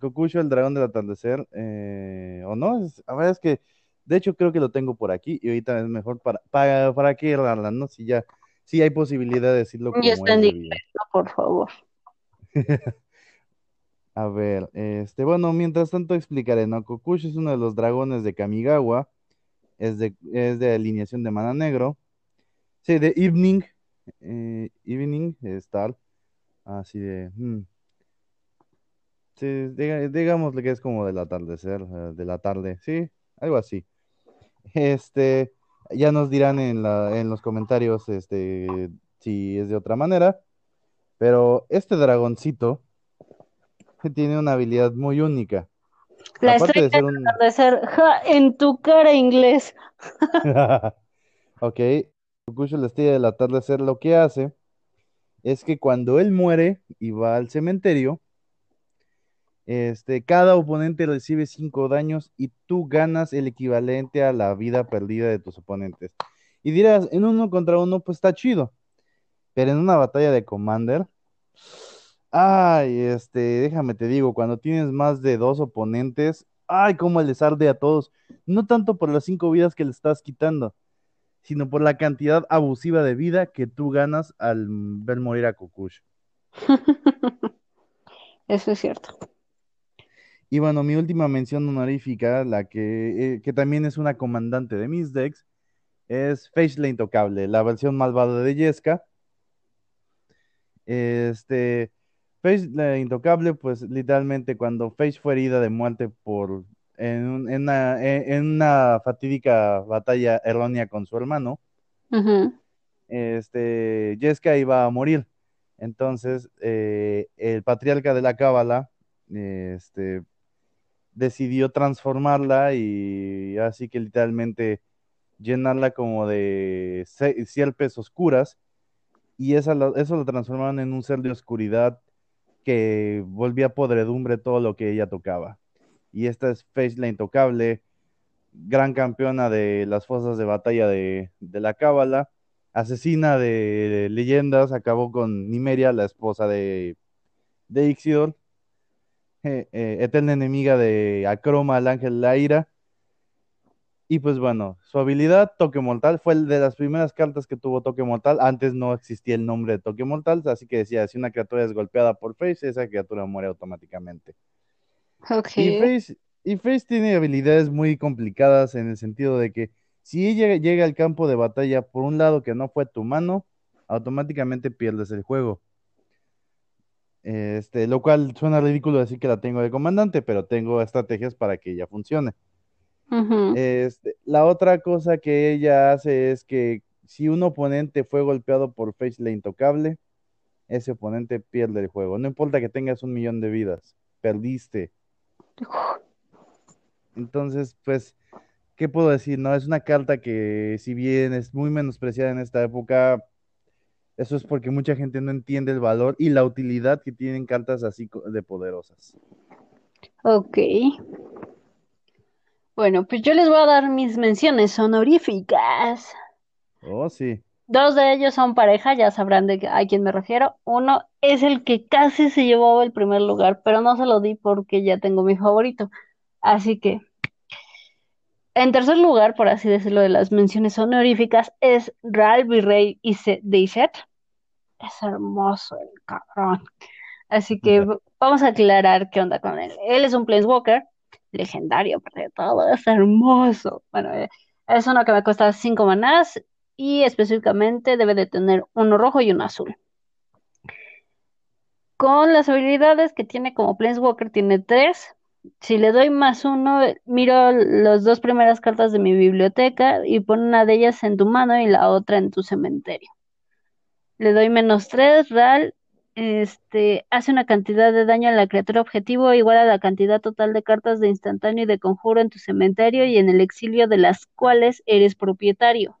Kokusho, el dragón del atardecer. eh, ¿o no? Es- a ver, es que. De hecho, creo que lo tengo por aquí y ahorita es mejor para. ¿Para, para errarla, no? Si ya. Si hay posibilidad de decirlo como está es en. Por favor. [LAUGHS] A ver, este, bueno, mientras tanto explicaré, ¿no? Kokusho es uno de los dragones de Kamigawa, es de, es de alineación de mana negro, sí, de Evening, eh, Evening Star, así de, hmm, sí, diga- digámosle que es como del atardecer, de la tarde, sí, algo así. Este, ya nos dirán en la, en los comentarios, este, si es de otra manera, pero este dragoncito tiene una habilidad muy única. La Aparte de estrella ser del un... atardecer. ¡Ja! En tu cara, inglés. [LAUGHS] Ok, Kokusho, la estrella del atardecer, lo que hace es que cuando él muere y va al cementerio, este, cada oponente recibe 5 daños y tú ganas el equivalente a la vida perdida de tus oponentes. Y dirás, en uno contra uno, pues está chido, pero en una batalla de Commander, ay, este, déjame te digo, cuando tienes más de dos oponentes, ay, cómo les arde a todos, no tanto por las 5 vidas que le estás quitando sino por la cantidad abusiva de vida que tú ganas al ver morir a Kokush. [LAUGHS] Eso es cierto. Y bueno, mi última mención honorífica, la que, eh, que también es una comandante de mis decks, es Face la Intocable, la versión malvada de Yeska. Este, Face la Intocable, pues literalmente cuando Face fue herida de muerte por en, un- en una, en- en una fatídica batalla errónea con su hermano, Ujú. este, Yeska iba a morir. Entonces, eh, el patriarca de la Cábala, este, decidió transformarla y así que literalmente llenarla como de sierpes oscuras y esa lo- eso lo transformaron en un ser de oscuridad que volvía podredumbre todo lo que ella tocaba. Y esta es Face la Intocable, gran campeona de las fosas de batalla de, la Cábala, asesina de leyendas, acabó con Nimeria, la esposa de, de eh, eh, eterna enemiga de Acroma, el ángel de la ira. Y pues bueno, su habilidad, Toque Mortal, fue el de las primeras cartas que tuvo Toque Mortal. Antes no existía el nombre de Toque Mortal, así que decía, si una criatura es golpeada por Face, esa criatura muere automáticamente. Ok. Y Face, y Face tiene habilidades muy complicadas en el sentido de que si ella llega al campo de batalla por un lado que no fue tu mano, automáticamente pierdes el juego. Este, lo cual suena ridículo decir que la tengo de comandante, pero tengo estrategias para que ella funcione. Este, la otra cosa que ella hace es que si un oponente fue golpeado por Face la Intocable, ese oponente pierde el juego. No importa que tengas un millón de vidas, perdiste. Entonces, pues, ¿qué puedo decir? No, es una carta que si bien es muy menospreciada en esta época, eso es porque mucha gente no entiende el valor y la utilidad que tienen cartas así de poderosas. Ok. Bueno, pues yo les voy a dar mis menciones honoríficas. Oh, sí. Dos de ellos son pareja, ya sabrán de a quién me refiero. Uno es el que casi se llevó el primer lugar, pero no se lo di porque ya tengo mi favorito. Así que, en tercer lugar, por así decirlo, de las menciones honoríficas, es Ral Virrey Ise- de Iset. Es hermoso el cabrón. Así que vamos a aclarar qué onda con él. Él es un Planeswalker, legendario, de todo, es hermoso. Bueno, eh, es uno que me cuesta 5 manás y específicamente debe de tener uno rojo y uno azul. Con las habilidades que tiene como Planeswalker, tiene tres. Si le doy más uno, miro las dos primeras cartas de mi biblioteca y pon una de ellas en tu mano y la otra en tu cementerio. Le doy menos 3, Ral. Este, hace una cantidad de daño a la criatura objetivo igual a la cantidad total de cartas de instantáneo y de conjuro en tu cementerio y en el exilio de las cuales eres propietario.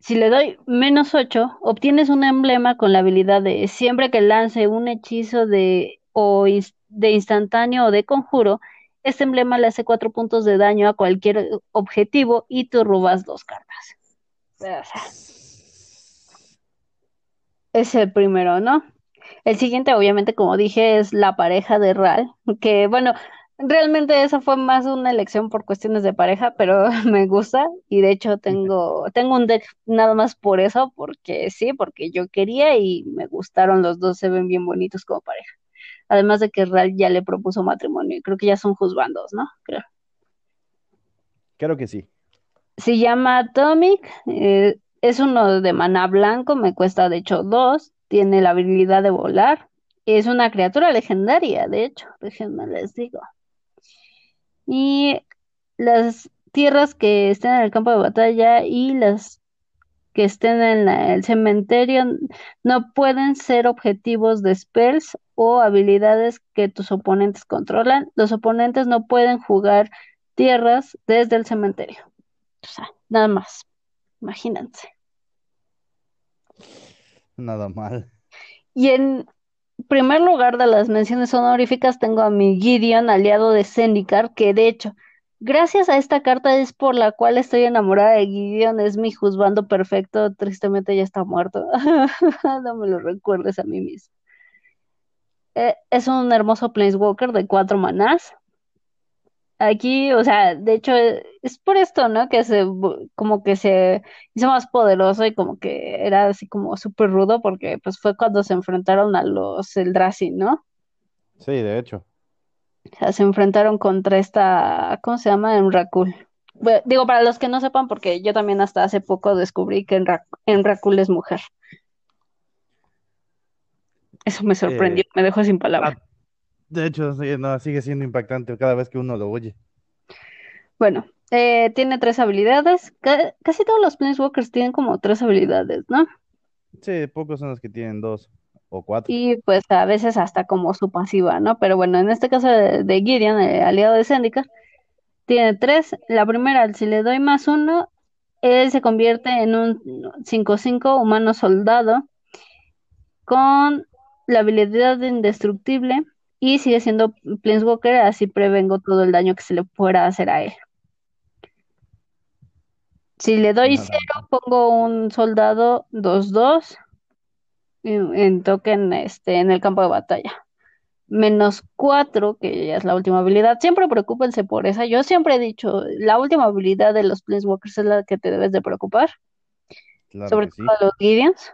Si le doy menos 8, obtienes un emblema con la habilidad de siempre que lance un hechizo de, o de instantáneo o de conjuro, este emblema le hace 4 puntos de daño a cualquier objetivo y tú robas dos cartas. O sea, es el primero, ¿no? El siguiente, obviamente, como dije, es la pareja de Ral, que bueno, realmente esa fue más una elección por cuestiones de pareja, pero [LAUGHS] me gusta y de hecho tengo, tengo un deck nada más por eso, porque sí, porque yo quería y me gustaron los dos, se ven bien bonitos como pareja. Además de que Ral ya le propuso matrimonio y creo que ya son juzgandos, ¿no? Creo. Creo que sí. Se llama Atomic, eh, es uno de maná blanco, me cuesta de hecho dos, tiene la habilidad de volar, es una criatura legendaria, de hecho, déjenme les digo. Y las tierras que estén en el campo de batalla y las que estén en la- el cementerio no pueden ser objetivos de spells o habilidades que tus oponentes controlan. Los oponentes no pueden jugar tierras desde el cementerio. O sea, nada más. Imagínense. Nada mal. Y en primer lugar de las menciones honoríficas tengo a mi Gideon, aliado de Zendikar, que de hecho, gracias a esta carta es por la cual estoy enamorada de Gideon, es mi juzgando perfecto, tristemente ya está muerto. [LAUGHS] No me lo recuerdes a mí mismo. Eh, es un hermoso Planeswalker de cuatro manás. Aquí, o sea, de hecho, eh, es por esto, ¿no? Que se, como que se hizo más poderoso y como que era así como súper rudo porque pues fue cuando se enfrentaron a los Eldrazi, ¿no? Sí, de hecho. O sea, se enfrentaron contra esta, ¿cómo se llama? Enracul. Bue- digo, para los que no sepan, porque yo también hasta hace poco descubrí que Enra- Enracul es mujer. Eso me sorprendió, Eh, me dejó sin palabras. ah, de hecho, no, sigue siendo impactante cada vez que uno lo oye. Bueno, eh, tiene tres habilidades. Ca- casi todos los Planeswalkers tienen como tres habilidades, ¿no? Sí, pocos son los que tienen dos o cuatro. Y pues a veces hasta como su pasiva, ¿no? Pero bueno, en este caso de, de Gideon, el aliado de Zendikar, tiene tres. La primera, si le doy más uno, él se convierte en un 5-5 humano soldado con la habilidad de indestructible y sigue siendo Planeswalker, así prevengo todo el daño que se le pueda hacer a él. Si le doy cero, pongo un soldado 2-2 en, en token este, en el campo de batalla. Menos 4, que ya es la última habilidad. Siempre preocúpense por esa. Yo siempre he dicho, la última habilidad de los Planeswalkers es la que te debes de preocupar, Claro sobre sí. todo a los Gideons.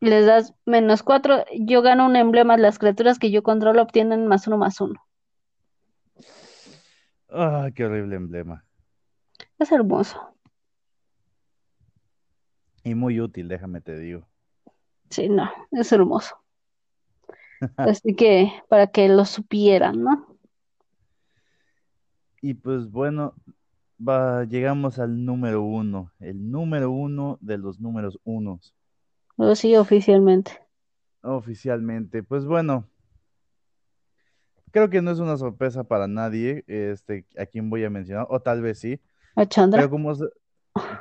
Les das menos 4, yo gano un emblema, las criaturas que yo controlo obtienen más uno más uno. Ah, qué horrible emblema. Es hermoso. Y muy útil, déjame te digo. Sí, no, es hermoso. [LAUGHS] Así que para que lo supieran, ¿no? Y pues bueno, va, llegamos al número uno, el número uno de los números unos, Lo sí, oficialmente. oficialmente. Pues bueno, creo que no es una sorpresa para nadie, este, a quien voy a mencionar, o tal vez sí, A pero Chandra, como, se-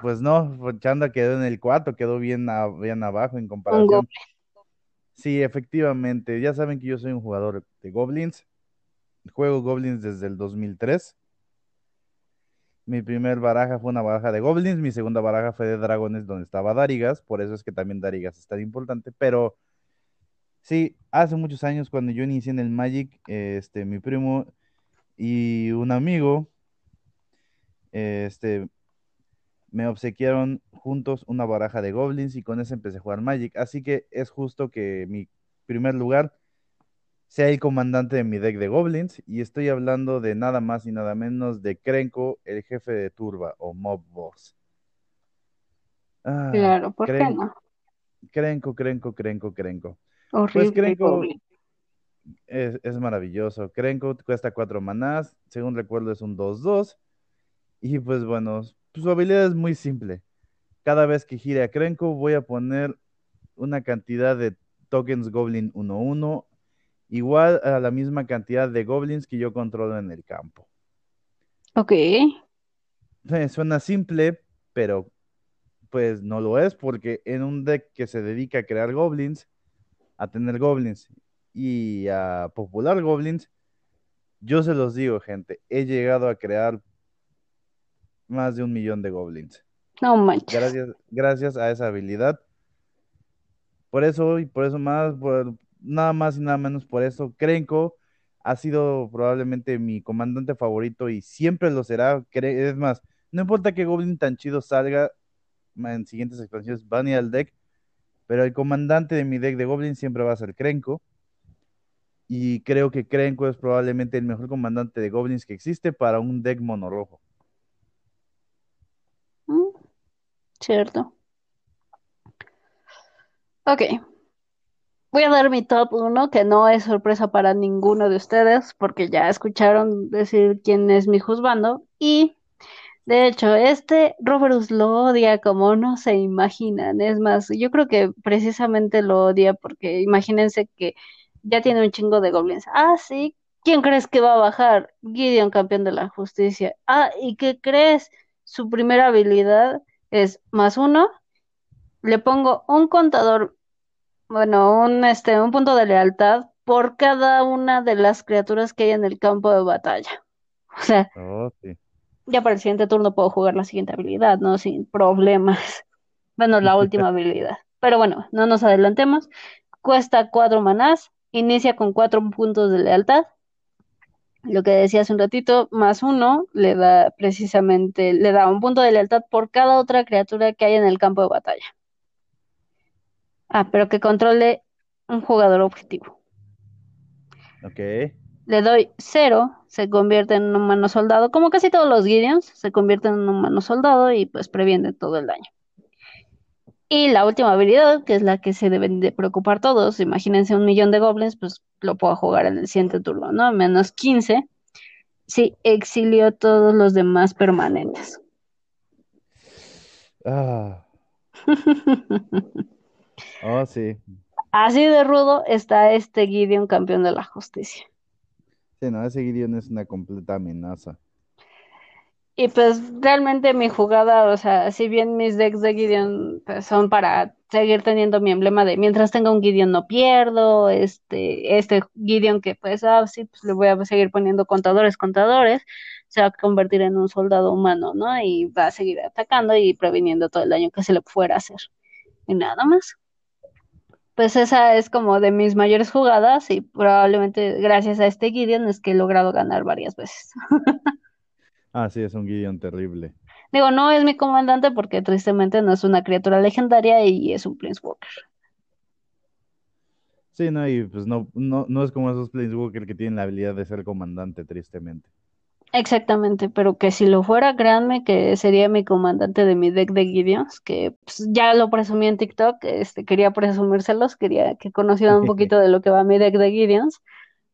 pues no, pues Chanda quedó en el cuarto, quedó bien, a- bien abajo en comparación. Sí, efectivamente, ya saben que yo soy un jugador de Goblins, juego Goblins desde el 2003. Mi primer baraja fue una baraja de Goblins, mi segunda baraja fue de Dragones donde estaba Darigas, por eso es que también Darigas es tan importante, pero sí, hace muchos años cuando yo inicié en el Magic, este, mi primo y un amigo, este, me obsequiaron juntos una baraja de Goblins y con eso empecé a jugar Magic, así que es justo que mi primer lugar sea el comandante de mi deck de Goblins y estoy hablando de nada más y nada menos de Krenko, el jefe de Turba o Mob Boss. Ah, Claro, ¿por qué no? Krenko, Krenko, Krenko, Krenko. Pues Krenko es, es maravilloso. Krenko cuesta 4 manás, según recuerdo es un 2-2. Y pues bueno, su habilidad es muy simple. Cada vez que gire a Krenko voy a poner una cantidad de tokens Goblin 1-1 igual a la misma cantidad de Goblins que yo controlo en el campo. Ok, Eh, Suena simple, pero pues no lo es porque en un deck que se dedica a crear goblins, a tener goblins y a popular goblins, yo se los digo, gente, he llegado a crear más de un millón de goblins. no manches. Gracias, gracias a esa habilidad. Por eso y por eso más, por nada más y nada menos por eso, Krenko ha sido probablemente mi comandante favorito y siempre lo será. Es más, no importa qué goblin tan chido salga en siguientes expansiones, van a ir al deck, pero el comandante de mi deck de goblins siempre va a ser Krenko. Y creo que Krenko es probablemente el mejor comandante de goblins que existe para un deck mono rojo. Mm, cierto. Ok, voy a dar mi top 1, que no es sorpresa para ninguno de ustedes, porque ya escucharon decir quién es mi juzgando. Y de hecho, este Roberus lo odia como no se imaginan. Es más, yo creo que precisamente lo odia porque imagínense que ya tiene un chingo de goblins. Ah, sí. ¿Quién crees que va a bajar? Gideon, campeón de la justicia. Ah, ¿y qué crees? Su primera habilidad es más uno. Le pongo un contador, bueno, un, este, un punto de lealtad por cada una de las criaturas que hay en el campo de batalla. [LAUGHS] O sea, Oh, sí. ya para el siguiente turno puedo jugar la siguiente habilidad, ¿no? Sin problemas. [LAUGHS] Bueno, la [LAUGHS] última habilidad. Pero bueno, no nos adelantemos. Cuesta cuatro manás, inicia con cuatro puntos de lealtad. Lo que decía hace un ratito, más uno le da precisamente, le da un punto de lealtad por cada otra criatura que hay en el campo de batalla. Ah, pero que controle un jugador objetivo. Ok. Le doy cero, se convierte en un humano soldado, como casi todos los Gideons, se convierte en un humano soldado y pues previene todo el daño. Y la última habilidad, que es la que se deben de preocupar todos, imagínense un millón de goblins, pues lo puedo jugar en el siguiente turno, ¿no? Menos 15. Sí, exilio todos los demás permanentes. Ah, [LAUGHS] oh, sí. Así de rudo está este Gideon campeón de la justicia. Sí, no, ese Gideon es una completa amenaza. Y pues realmente mi jugada, o sea, si bien mis decks de Gideon pues, son para seguir teniendo mi emblema de mientras tenga un Gideon no pierdo, este, este Gideon que pues, ah, sí, pues le voy a seguir poniendo contadores, contadores, se va a convertir en un soldado humano, ¿no? Y va a seguir atacando y previniendo todo el daño que se le fuera a hacer. Y nada más. Pues esa es como de mis mayores jugadas y probablemente gracias a este Gideon es que he logrado ganar varias veces. [LAUGHS] Ah, sí, es un Gideon terrible. Digo, no es mi comandante porque tristemente no es una criatura legendaria y es un Planeswalker. Sí, no, y pues no, no, no es como esos Planeswalker que tienen la habilidad de ser comandante, tristemente. Exactamente, pero que si lo fuera, créanme que sería mi comandante de mi deck de Gideons, que pues, ya lo presumí en TikTok, este, quería presumírselos, quería que conocieran un [LAUGHS] poquito de lo que va mi deck de Gideons,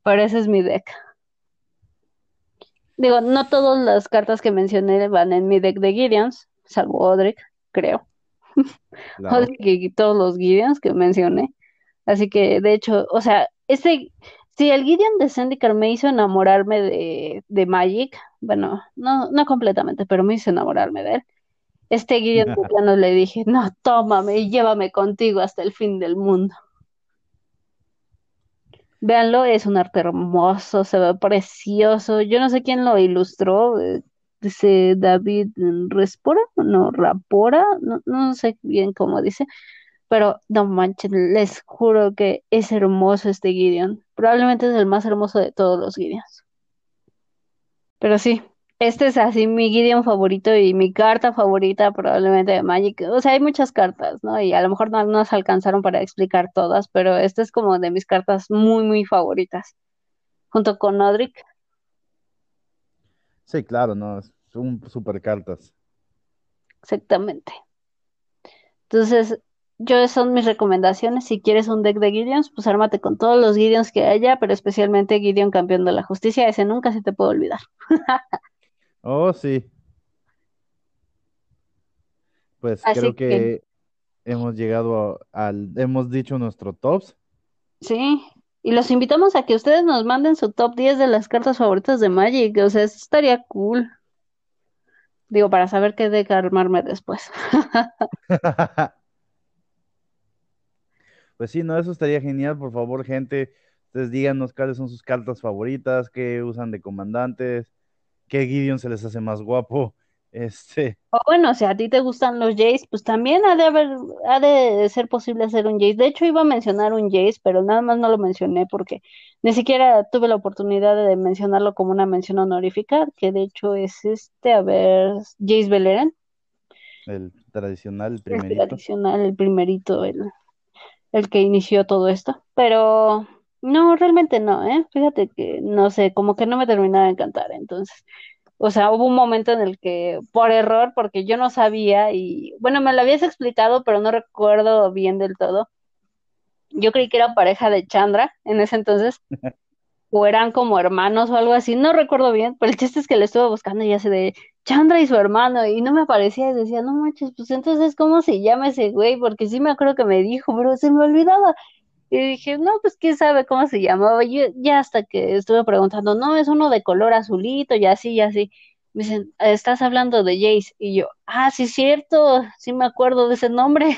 pero ese es mi deck. Digo, no todas las cartas que mencioné van en mi deck de Gideons, salvo Odric, creo. [LAUGHS] Claro. Odric y todos los Gideons que mencioné. Así que, de hecho, o sea, ese, si el Gideon de Zendikar me hizo enamorarme de, de Magic, bueno, no, no completamente, pero me hizo enamorarme de él. Este Gideon [LAUGHS] de plano le dije, no, tómame y llévame contigo hasta el fin del mundo. Véanlo, es un arte hermoso, se ve precioso. Yo no sé quién lo ilustró, eh, dice David Respora, no, Rapora, no, no sé bien cómo dice, pero no manches, les juro que es hermoso este Gideon. Probablemente es el más hermoso de todos los Gideons. Pero sí, este es así mi Gideon favorito y mi carta favorita probablemente de Magic. O sea, hay muchas cartas, ¿no? Y a lo mejor no nos alcanzaron para explicar todas, pero esta es como de mis cartas muy, muy favoritas. Junto con Odric. Sí, claro, no, son super cartas. Exactamente. Entonces, yo son mis recomendaciones. Si quieres un deck de Gideons, pues ármate con todos los Gideons que haya, pero especialmente Gideon campeón de la justicia, ese nunca se te puede olvidar. [LAUGHS] Oh, sí. Pues Así creo que, que hemos llegado a- al, hemos dicho nuestro tops. sí. Y los invitamos a que ustedes nos manden su top 10 de las cartas favoritas de Magic. O sea, eso estaría cool. Digo, para saber qué deck armarme después. [LAUGHS] Pues sí, no, eso estaría genial. Por favor, gente, ustedes díganos cuáles son sus cartas favoritas, qué usan de comandantes, qué Gideon se les hace más guapo. [LAUGHS] Este, O bueno, si a ti te gustan los Jays, pues también ha de haber, ha de ser posible hacer un Jace. De hecho, iba a mencionar un Jace, pero nada más no lo mencioné porque ni siquiera tuve la oportunidad de mencionarlo como una mención honorífica, que de hecho es este, a ver, Jace Beleren, el tradicional, el el primerito. tradicional, el primerito, el, el que inició todo esto. Pero no, realmente no, ¿eh? Fíjate que no sé, como que no me terminaba de encantar, entonces. O sea, hubo un momento en el que, por error, porque yo no sabía y, bueno, me lo habías explicado, pero no recuerdo bien del todo. Yo creí que era pareja de Chandra en ese entonces, [LAUGHS] o eran como hermanos o algo así, no recuerdo bien, pero el chiste es que le estuve buscando y ya de Chandra y su hermano, y no me aparecía y decía, no manches, pues entonces, ¿cómo se llama ese güey? Porque sí me acuerdo que me dijo, pero se me olvidaba. Y dije, no, pues quién sabe cómo se llamaba. Yo ya hasta que estuve preguntando, no, es uno de color azulito y así y así. Me dicen, estás hablando de Jace. Y yo, ah, sí, es cierto, sí me acuerdo de ese nombre.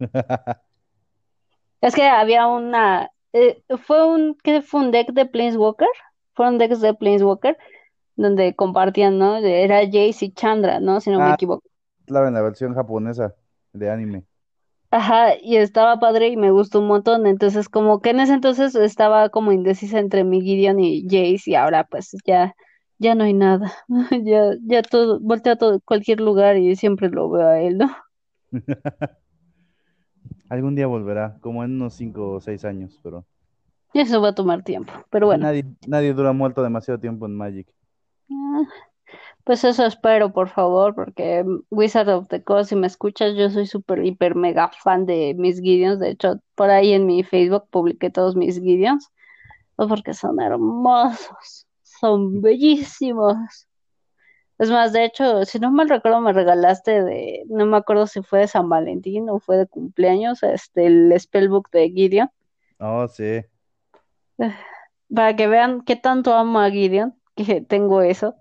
[LAUGHS] Es que había una, eh, fue un, ¿qué fue un deck de Planeswalker? Fueron decks de Planeswalker donde compartían, ¿no? Era Jace y Chandra, ¿no? Si no me Ah, equivoco. claro, en la versión japonesa de anime. Ajá, y estaba padre y me gustó un montón. Entonces, como que en ese entonces estaba como indecisa entre mi Gideon y Jace, y ahora pues ya, ya no hay nada. [LAUGHS] Ya, ya todo, volteo a todo, cualquier lugar y siempre lo veo a él, ¿no? [LAUGHS] Algún día volverá, como en unos 5 o 6 años, pero eso va a tomar tiempo. Pero bueno, nadie, nadie dura muerto demasiado tiempo en Magic. ah, pues eso espero, por favor, porque Wizard of the Coast, si me escuchas, yo soy súper, hiper, mega fan de mis Gideons. De hecho, por ahí en mi Facebook publiqué todos mis Gideons, pues porque son hermosos, son bellísimos. Es más, de hecho, si no mal recuerdo, me regalaste de, no me acuerdo si fue de San Valentín o fue de cumpleaños, este, el spellbook de Gideon, Oh, sí. [SIGHS] para que vean qué tanto amo a Gideon, que tengo eso.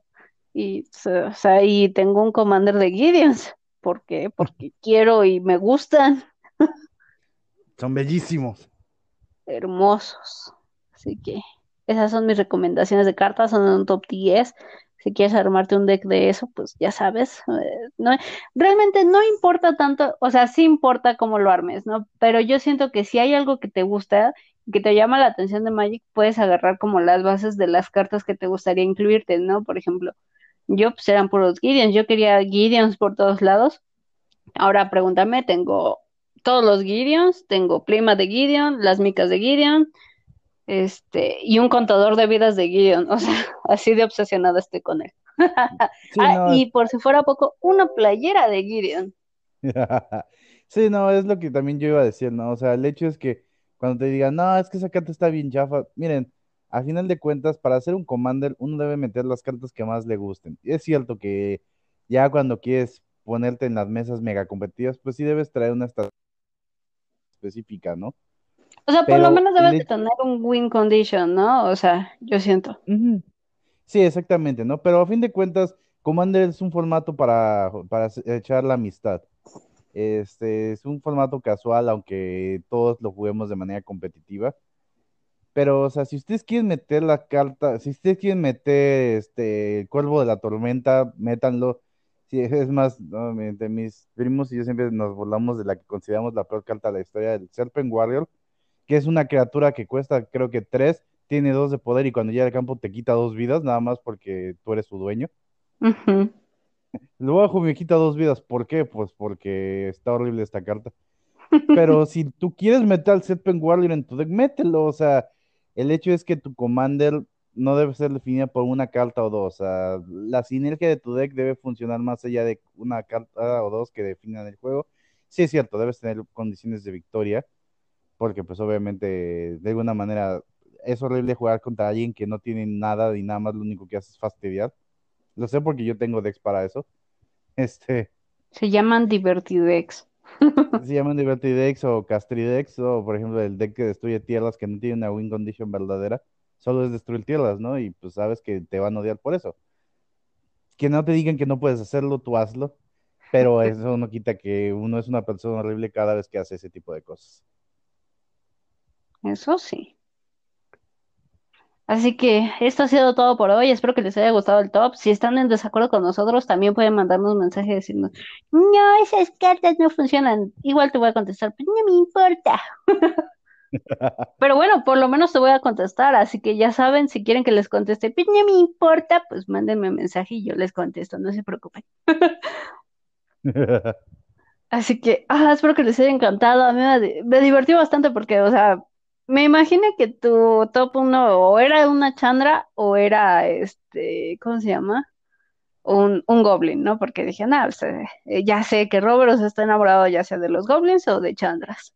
Y, o sea, y tengo un commander de Gideons. ¿Por qué? Porque [LAUGHS] quiero y me gustan. Son bellísimos. Hermosos. Así que esas son mis recomendaciones de cartas, son un top 10. Si quieres armarte un deck de eso, pues ya sabes. eh, no, realmente no importa tanto, o sea, sí importa cómo lo armes, ¿no? Pero yo siento que si hay algo que te gusta, que te llama la atención de Magic, puedes agarrar como las bases de las cartas que te gustaría incluirte, ¿no? Por ejemplo, yo pues eran puros Gideons, yo quería Gideons por todos lados. Ahora pregúntame, tengo todos los Gideons, tengo Prima de Gideon, las micas de Gideon, Este, y un contador de vidas de Gideon, [LAUGHS] o sea, así de obsesionada estoy con él. [LAUGHS] Sí, Ah, no, y por si fuera poco, una playera de Gideon. [LAUGHS] Sí, no, es lo que también yo iba a decir, ¿no? O sea, el hecho es que cuando te digan, no, es que esa carta está bien chafa, miren, a final de cuentas, para hacer un commander, uno debe meter las cartas que más le gusten. Y es cierto que ya cuando quieres ponerte en las mesas mega competitivas, pues sí debes traer una estrategia específica, ¿no? O sea, por lo menos debes de tener un win condition, ¿no? O sea, yo siento. Sí, exactamente, ¿no? Pero a fin de cuentas, Commander es un formato para, para echar la amistad. Este es un formato casual, aunque todos lo juguemos de manera competitiva. Pero, o sea, si ustedes quieren meter la carta, si ustedes quieren meter este el Cuervo de la Tormenta, métanlo. Sí, [LAUGHS] es más, no, de mis primos y yo siempre nos burlamos de la que consideramos la peor carta de la historia, del Serpent Warrior, que es una criatura que cuesta, creo que tres, tiene dos de poder y cuando llega al campo te quita dos vidas, nada más porque tú eres su dueño. Ujú. [LAUGHS] Luego bajo me quita dos vidas. ¿Por qué? Pues porque está horrible esta carta. Pero [LAUGHS] si tú quieres meter al Serpent Warrior en tu deck, mételo. O sea, el hecho es que tu commander no debe ser definida por una carta o dos. O sea, la sinergia de tu deck debe funcionar más allá de una carta o dos que definan el juego. Sí, es cierto, debes tener condiciones de victoria, porque pues obviamente de alguna manera es horrible jugar contra alguien que no tiene nada y nada más lo único que hace es fastidiar. Lo sé porque yo tengo decks para eso. Este, Se llaman Divertidex. Se llaman Liberty Decks o Castridex, o por ejemplo el deck que destruye tierras que no tiene una win condition verdadera, solo es destruir tierras, ¿no? Y pues sabes que te van a odiar por eso. Que no te digan que no puedes hacerlo, tú hazlo, pero [LAUGHS] eso no quita que uno es una persona horrible cada vez que hace ese tipo de cosas. Eso sí. Así que esto ha sido todo por hoy. Espero que les haya gustado el top. Si están en desacuerdo con nosotros, también pueden mandarnos un mensaje y decirnos, no, esas cartas no funcionan. Igual te voy a contestar, pues no me importa. [LAUGHS] Pero bueno, por lo menos te voy a contestar. Así que ya saben, si quieren que les conteste, pues no me importa, pues mándenme un mensaje y yo les contesto. No se preocupen. [LAUGHS] Así que, ah, espero que les haya encantado. A mí me divertí bastante porque, o sea, me imaginé que tu top uno o era una Chandra o era este, ¿cómo se llama? Un, un Goblin, ¿no? Porque dije, nada, pues, eh, eh, ya sé que Roberts está enamorado ya sea de los Goblins o de Chandras.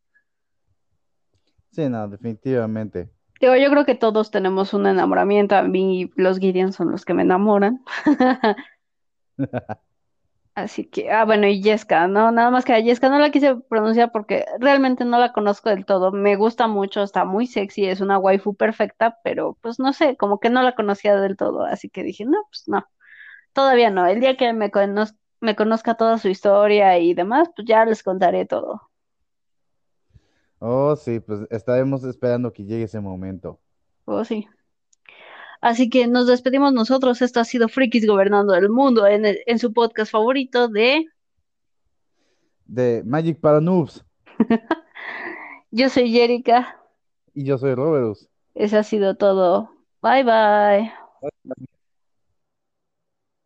Sí, no, definitivamente. Digo, yo creo que todos tenemos un enamoramiento. A mí los Gideon son los que me enamoran. [LAUGHS] Así que, ah, bueno, y Yesca, ¿no? Nada más que a Yesca no la quise pronunciar porque realmente no la conozco del todo. Me gusta mucho, está muy sexy, es una waifu perfecta, pero pues no sé, como que no la conocía del todo. Así que dije, no, pues no, todavía no. El día que me, conoz- me conozca toda su historia y demás, pues ya les contaré todo. Oh, sí, pues estaremos esperando que llegue ese momento. Oh, sí. Así que nos despedimos nosotros. Esto ha sido Frikis Gobernando el Mundo en, el- en su podcast favorito de De Magic para Noobs. [LAUGHS] Yo soy Jerica. Y yo soy Roberus. Ese ha sido todo. Bye bye.